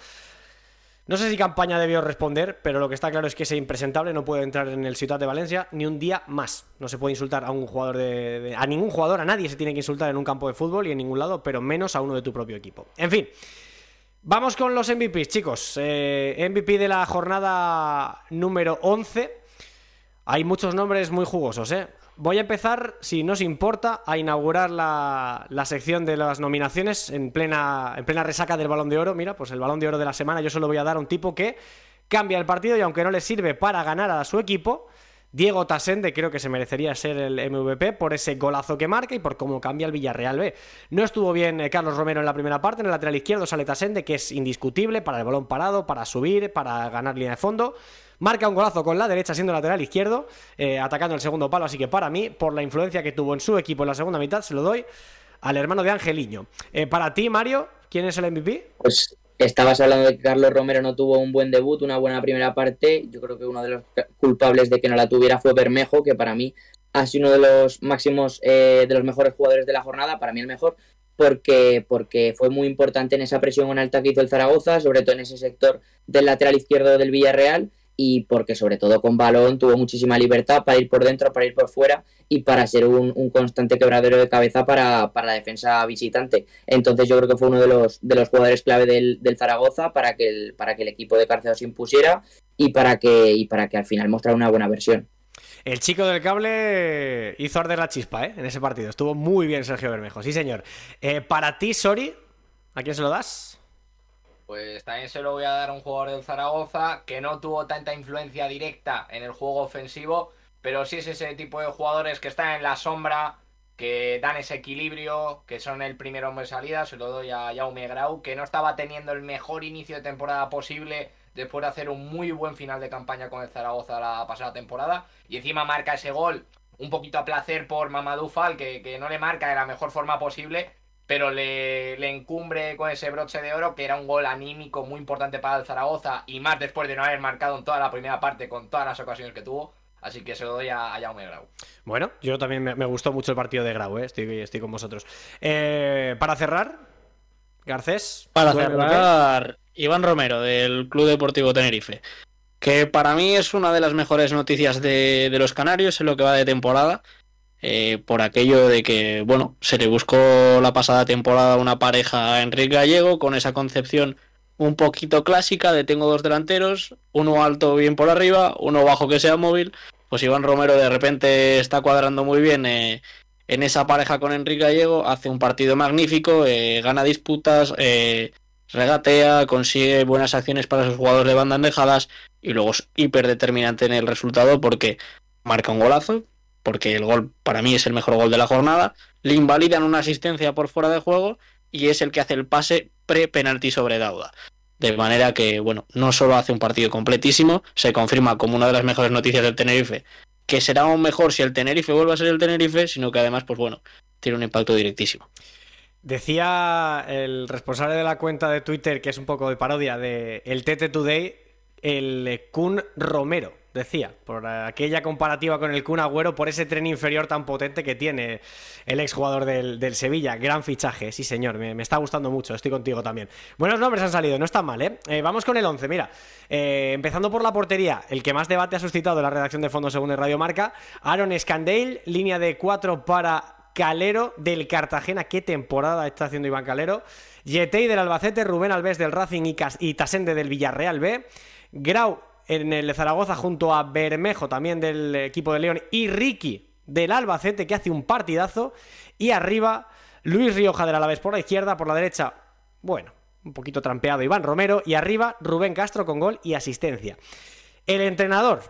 No sé si campaña debió responder, pero lo que está claro es que ese impresentable no puede entrar en el Ciudad de Valencia ni un día más. No se puede insultar a un jugador de, a ningún jugador, a nadie se tiene que insultar en un campo de fútbol y en ningún lado, pero menos a uno de tu propio equipo. En fin, vamos con los MVPs, chicos. Eh, MVP de la jornada número 11. Hay muchos nombres muy jugosos, ¿eh? Voy a empezar, si no os importa, a inaugurar la, la sección de las nominaciones en plena, en plena resaca del Balón de Oro. Mira, pues el Balón de Oro de la semana yo solo voy a dar a un tipo que cambia el partido y aunque no le sirve para ganar a su equipo, Diego Tasende creo que se merecería ser el MVP por ese golazo que marca y por cómo cambia el Villarreal B. No estuvo bien eh, Carlos Romero en la primera parte, en el lateral izquierdo sale Tasende, que es indiscutible para el balón parado, para subir, para ganar línea de fondo. Marca un golazo con la derecha siendo lateral izquierdo, eh, atacando el segundo palo, así que para mí, por la influencia que tuvo en su equipo en la segunda mitad, se lo doy al hermano de Angeliño. Eh, para ti, Mario, ¿quién es el MVP? Pues estabas hablando de que Carlos Romero no tuvo un buen debut, una buena primera parte. Yo creo que uno de los culpables de que no la tuviera fue Bermejo, que para mí ha sido uno de los máximos, eh, de los mejores jugadores de la jornada, para mí el mejor, porque, porque fue muy importante en esa presión en alta que hizo el Zaragoza, sobre todo en ese sector del lateral izquierdo del Villarreal, y porque sobre todo con balón tuvo muchísima libertad para ir por dentro, para ir por fuera y para ser un, un constante quebradero de cabeza para, para la defensa visitante. Entonces yo creo que fue uno de los, de los jugadores clave del, del Zaragoza para que, el, para que el equipo de Cárcel se impusiera y para que, y para que al final mostrara una buena versión. El chico del cable hizo arder la chispa, ¿eh? En ese partido. Estuvo muy bien Sergio Bermejo, sí señor. Eh, para ti, Sori, ¿a quién se lo das? Pues también se lo voy a dar a un jugador del Zaragoza que no tuvo tanta influencia directa en el juego ofensivo, pero sí es ese tipo de jugadores que están en la sombra, que dan ese equilibrio, que son el primer hombre de salida, se lo doy a Jaume Grau, que no estaba teniendo el mejor inicio de temporada posible después de hacer un muy buen final de campaña con el Zaragoza la pasada temporada, y encima marca ese gol un poquito a placer por Mamadou Fall, que, que no le marca de la mejor forma posible, pero le, le, encumbre con ese broche de oro, que era un gol anímico muy importante para el Zaragoza, y más después de no haber marcado en toda la primera parte con todas las ocasiones que tuvo. Así que se lo doy a, a Jaume Grau. Bueno, yo también me, me, gustó mucho el partido de Grau, ¿eh? estoy, estoy con vosotros. Eh, para cerrar, Garcés. Para cerrar, Iván Romero, del Club Deportivo Tenerife. Que para mí es una de las mejores noticias de, de los Canarios en lo que va de temporada. Eh, por aquello de que, bueno, se le buscó la pasada temporada una pareja a Enrique Gallego con esa concepción un poquito clásica de tengo dos delanteros, uno alto bien por arriba, uno bajo que sea móvil. Pues Iván Romero de repente está cuadrando muy bien eh, en esa pareja con Enrique Gallego, hace un partido magnífico, eh, gana disputas, regatea, consigue buenas acciones para sus jugadores de banda dejadas y luego es hiper determinante en el resultado porque marca un golazo, porque el gol para mí es el mejor gol de la jornada, le invalidan una asistencia por fuera de juego y es el que hace el pase pre-penalti sobre Dauda. De manera que, bueno, no solo hace un partido completísimo, se confirma como una de las mejores noticias del Tenerife, que será aún mejor si el Tenerife vuelve a ser el Tenerife, sino que además, pues bueno, tiene un impacto directísimo. Decía el responsable de la cuenta de Twitter, que es un poco de parodia de el TT Today, el Kun Romero, decía, por aquella comparativa con el Kun Agüero, por ese tren inferior tan potente que tiene el exjugador del, Sevilla. Gran fichaje, sí señor, me, me, está gustando mucho, estoy contigo también. Buenos nombres han salido, no están mal, ¿eh? eh vamos con el 11, mira, eh, empezando por la portería, el que más debate ha suscitado en la redacción de Fondo Según de Radio Marca, Aaron Scandale, línea de 4 para Calero del Cartagena. Qué temporada está haciendo Iván Calero. Yetei del Albacete, Rubén Alves del Racing y, Cas- y Tasende del Villarreal B. Grau en el Zaragoza junto a Bermejo también del equipo de León y Ricky del Albacete que hace un partidazo. Y arriba Luis Rioja del Alavés por la izquierda, por la derecha, bueno, un poquito trampeado Iván Romero y arriba Rubén Castro con gol y asistencia. El entrenador,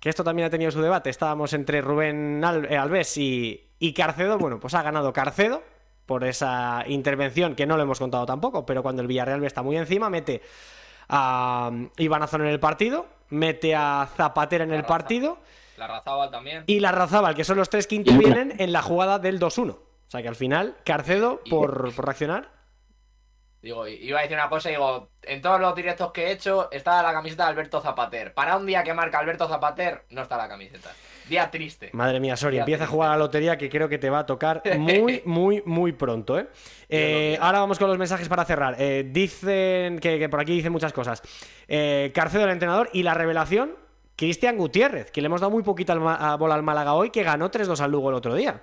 que esto también ha tenido su debate, estábamos entre Rubén eh, Alves y, y Carcedo, bueno, pues ha ganado Carcedo por esa intervención que no lo hemos contado tampoco, pero cuando el Villarreal está muy encima, mete a um, Iván Azón en el partido, mete a Zapatera en el partido La Razábal también. y la Razábal, que son los tres que intervienen en la jugada del 2-1. O sea que al final, Carcedo, por, por reaccionar, Digo, iba a decir una cosa, digo, en todos los directos que he hecho está la camiseta de Alberto Zapater. Para un día que marca Alberto Zapater, no está la camiseta. Día triste. Madre mía, Sori, empieza a jugar a la lotería que creo que te va a tocar muy, muy, muy pronto, ¿eh? Eh, ahora vamos con los mensajes para cerrar. Eh, dicen que, que por aquí dicen muchas cosas. Eh, Carcedo, el entrenador, y la revelación, Cristian Gutiérrez, que le hemos dado muy poquita bola al Málaga hoy, que ganó 3-2 al Lugo el otro día.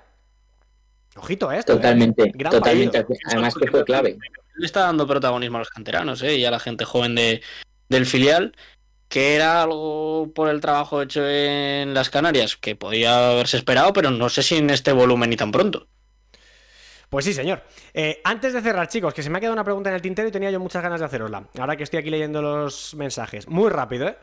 Ojito a esto. ¿eh? Totalmente, Gran totalmente. partido. Además que fue clave. Le está dando protagonismo a los canteranos ¿eh? y a la gente joven de, del filial, que era algo por el trabajo hecho en las Canarias, que podía haberse esperado, pero no sé si en este volumen ni tan pronto. Pues sí, señor. Eh, antes de cerrar, chicos, que se me ha quedado una pregunta en el tintero y tenía yo muchas ganas de hacerosla. Ahora que estoy aquí leyendo los mensajes. Muy rápido, ¿eh?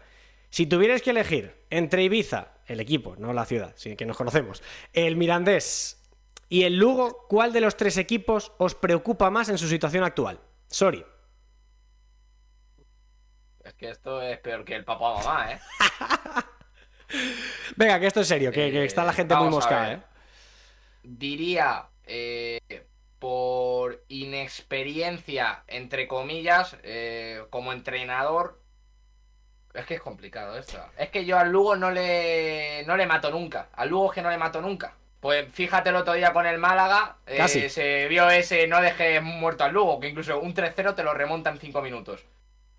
Si tuvierais que elegir entre Ibiza, el equipo, no la ciudad, sí, que nos conocemos, el Mirandés y el Lugo, ¿cuál de los tres equipos os preocupa más en su situación actual? Sorry. Que esto es peor que el papá mamá, ¿eh? Venga, que esto es serio, que, que está la gente muy moscada. ¿eh? Diría, eh, por inexperiencia, entre comillas, eh, como entrenador. Es que es complicado esto. Es que yo al Lugo no le, no le mato nunca. Al Lugo es que no le mato nunca. Pues fíjate el otro día con el Málaga, eh, se vio ese no dejes muerto al Lugo, que incluso un 3-0 te lo remonta en 5 minutos.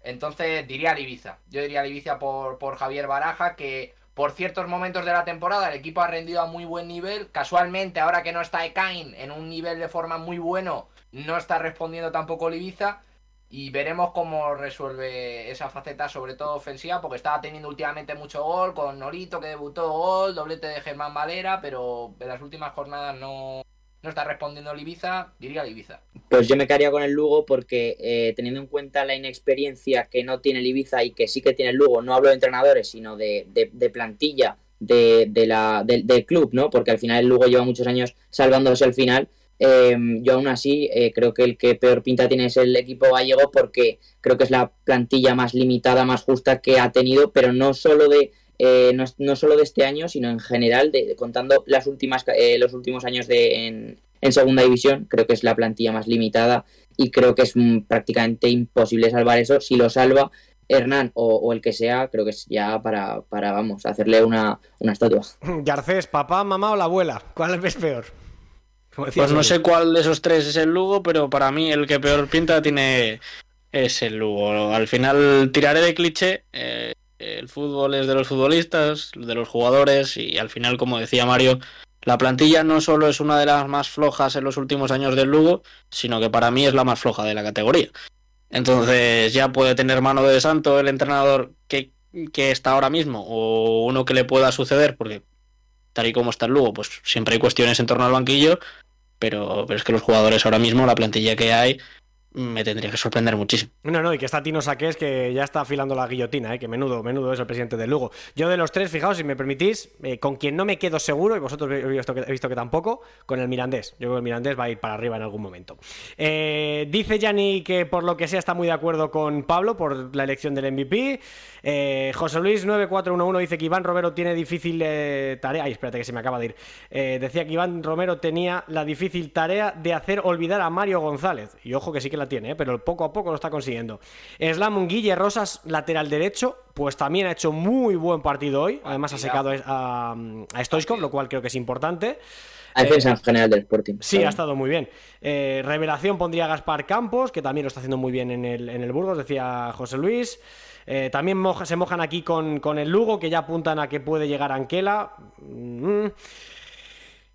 Entonces diría Ibiza. Yo diría Ibiza por, por Javier Baraja, que por ciertos momentos de la temporada el equipo ha rendido a muy buen nivel. Casualmente, ahora que no está Ekain en un nivel de forma muy bueno, no está respondiendo tampoco el Ibiza. Y veremos cómo resuelve esa faceta, sobre todo ofensiva, porque estaba teniendo últimamente mucho gol, con Norito que debutó gol, doblete de Germán Valera, pero en las últimas jornadas no, no está respondiendo el Ibiza, diría el Ibiza. Pues yo me quedaría con el Lugo porque eh, teniendo en cuenta la inexperiencia que no tiene el y que sí que tiene el Lugo, no hablo de entrenadores, sino de, de- plantilla de, de la, del- club, ¿no? Porque al final el Lugo lleva muchos años salvándose al final. Eh, yo aún así eh, creo que el que peor pinta tiene es el equipo gallego porque creo que es la plantilla más limitada, más justa que ha tenido, pero no solo de eh, no, no solo de este año, sino en general, de, contando las últimas, eh, los últimos años de, en, en segunda división, creo que es la plantilla más limitada y creo que es mm, prácticamente imposible salvar eso. Si lo salva Hernán o, o el que sea, creo que es ya para, para vamos, hacerle una, una estatua. Garcés, papá, mamá o la abuela, ¿cuál ves peor? Pues no sé cuál de esos tres es el Lugo, pero para mí el que peor pinta tiene es el Lugo. Al final tiraré de cliché. eh, el fútbol es de los futbolistas, de los jugadores y al final, como decía Mario, la plantilla no solo es una de las más flojas en los últimos años del Lugo, sino que para mí es la más floja de la categoría. Entonces ya puede tener mano de santo el entrenador que, que está ahora mismo o uno que le pueda suceder, porque tal y como está el Lugo, pues siempre hay cuestiones en torno al banquillo, pero, pero es que los jugadores ahora mismo, la plantilla que hay, me tendría que sorprender muchísimo. No, no, y que está Tino Saqués que ya está afilando la guillotina, ¿eh? que menudo, menudo es el presidente del Lugo. Yo de los tres, fijaos, si me permitís, eh, con quien no me quedo seguro, y vosotros he visto, que, tampoco, con el Mirandés. Yo creo que el Mirandés va a ir para arriba en algún momento. Eh, dice Yanni que por lo que sea está muy de acuerdo con Pablo por la elección del MVP. Eh, José Luis 9411 dice que Iván Romero tiene difícil tarea. Ay, espérate que se me acaba de ir. Decía que Iván Romero tenía la difícil tarea de hacer olvidar a Mario González. Y ojo que sí que la tiene, ¿eh? pero poco a poco lo está consiguiendo. Slam Guille Rosas, lateral derecho, pues también ha hecho muy buen partido hoy. Además ha secado a, a Stoichkov, lo cual creo que es importante. La defensa en general del Sporting. Sí, ha estado muy bien. Eh, revelación pondría a Gaspar Campos, que también lo está haciendo muy bien en el, en el Burgos, decía José Luis. Eh, también moja- se mojan aquí con, con el Lugo, que ya apuntan a que puede llegar Anquela. Mm.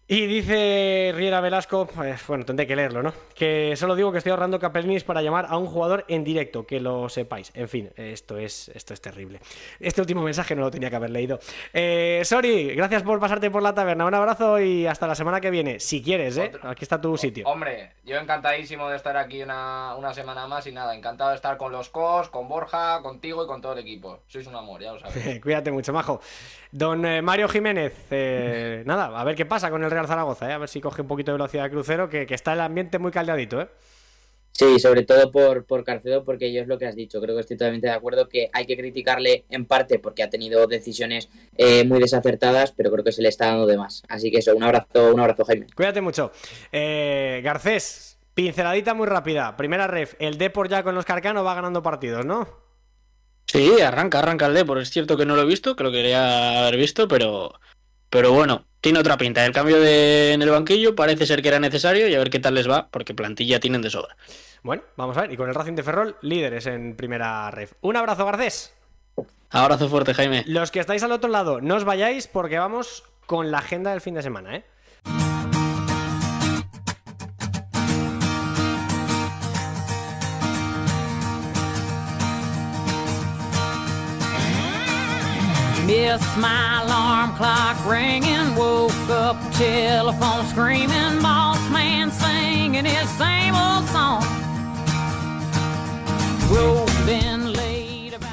Y dice Riera Velasco, pues, bueno, tendré que leerlo, ¿no? Que solo digo que estoy ahorrando capelnis para llamar a un jugador en directo, que lo sepáis. En fin, esto es, esto es terrible. Este último mensaje no lo tenía que haber leído. Eh, sorry, gracias por pasarte por la taberna. Un abrazo y hasta la semana que viene, si quieres, ¿eh? Aquí está tu sitio. Hombre, yo encantadísimo de estar aquí una, una semana más y nada, encantado de estar con los COS, con Borja, contigo y con todo el equipo. Sois un amor, ya lo sabéis. Cuídate mucho, majo. Don eh, Mario Jiménez, eh, nada, a ver qué pasa con el Real Zaragoza, ¿eh? a ver si coge un poquito de velocidad de crucero, que, que está el ambiente muy caldeadito. ¿eh? Sí, sobre todo por, por Carcedo, porque yo es lo que has dicho. Creo que estoy totalmente de acuerdo que hay que criticarle en parte porque ha tenido decisiones eh, muy desacertadas, pero creo que se le está dando de más. Así que eso, un abrazo, un abrazo, Jaime. Cuídate mucho. Eh, Garcés, pinceladita muy rápida. Primera ref, el Depor ya con los Carcano va ganando partidos, ¿no? Sí, arranca, arranca el Depor. Es cierto que no lo he visto, que lo quería haber visto, pero, pero bueno, tiene otra pinta. El cambio de, en el banquillo parece ser que era necesario y a ver qué tal les va, porque plantilla tienen de sobra. Bueno, vamos a ver. Y con el Racing de Ferrol, líderes en primera ref. Un abrazo, Garcés. Abrazo fuerte, Jaime. Los que estáis al otro lado, no os vayáis porque vamos con la agenda del fin de semana, ¿eh?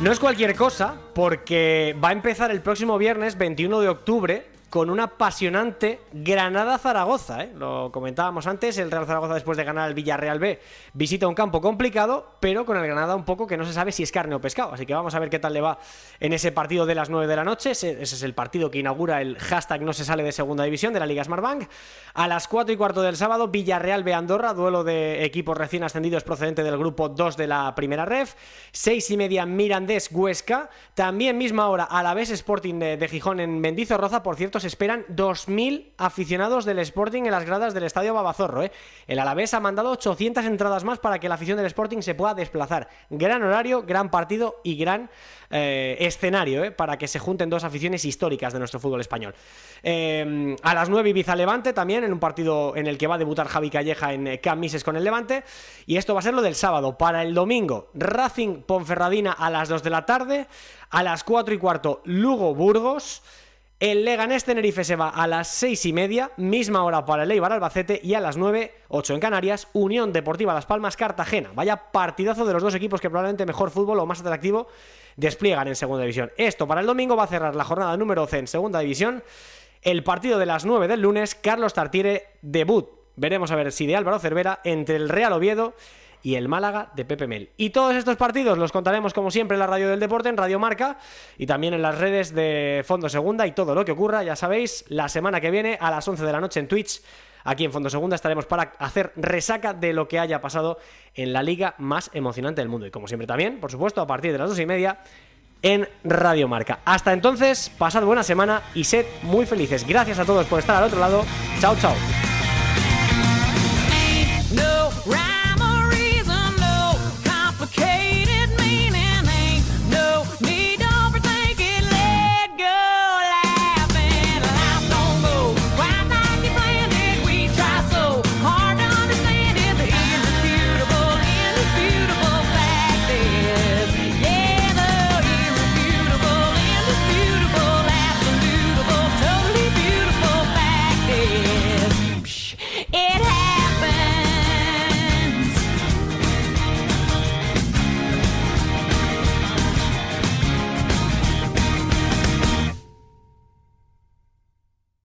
No es cualquier cosa, porque va a empezar el próximo viernes 21 de octubre con un apasionante Granada-Zaragoza. ¿eh? Lo comentábamos antes, el Real Zaragoza después de ganar el Villarreal B visita un campo complicado, pero con el Granada un poco que no se sabe si es carne o pescado. Así que vamos a ver qué tal le va en ese partido de las 9 de la noche. Ese, es el partido que inaugura el hashtag no se sale de segunda división de la Liga Smartbank. A las 4 y cuarto del sábado, Villarreal B Andorra, duelo de equipos recién ascendidos procedente del grupo 2 de la primera ref. 6 y media Mirandés Huesca. También misma hora Alavés Sporting de, de Gijón en Mendizorroza. Por cierto, esperan 2.000 aficionados del Sporting en las gradas del Estadio Babazorro. ¿eh? El Alavés ha mandado 800 entradas más para que la afición del Sporting se pueda desplazar. Gran horario, gran partido y gran eh, escenario ¿eh? para que se junten dos aficiones históricas de nuestro fútbol español. A las 9 Ibiza Levante también, en un partido en el que va a debutar Javi Calleja en eh, Camp Mises con el Levante. Y esto va a ser lo del sábado. Para el domingo, Racing Ponferradina a las 2 de la tarde. A las 4 y cuarto, Lugo Burgos. El Leganés Tenerife se va a las 6 y media, misma hora para el Eibar Albacete y a las 9, 8 en Canarias, Unión Deportiva Las Palmas Cartagena. Vaya partidazo de los dos equipos que probablemente mejor fútbol o más atractivo despliegan en segunda división. Esto para el domingo va a cerrar la jornada número 12 en segunda división. El partido de las 9 del lunes, Carlos Tartiere, debut. Veremos a ver si de Álvaro Cervera entre el Real Oviedo y el Málaga de Pepe Mel. Y todos estos partidos los contaremos como siempre en la radio del deporte, en Radio Marca y también en las redes de Fondo Segunda y todo lo que ocurra, ya sabéis, la semana que viene a las 11 de la noche en Twitch. Aquí en Fondo Segunda estaremos para hacer resaca de lo que haya pasado en la liga más emocionante del mundo. Y como siempre también, por supuesto, a partir de las dos y media en Radio Marca. Hasta entonces, pasad buena semana y sed muy felices. Gracias a todos por estar al otro lado. Chao, chao.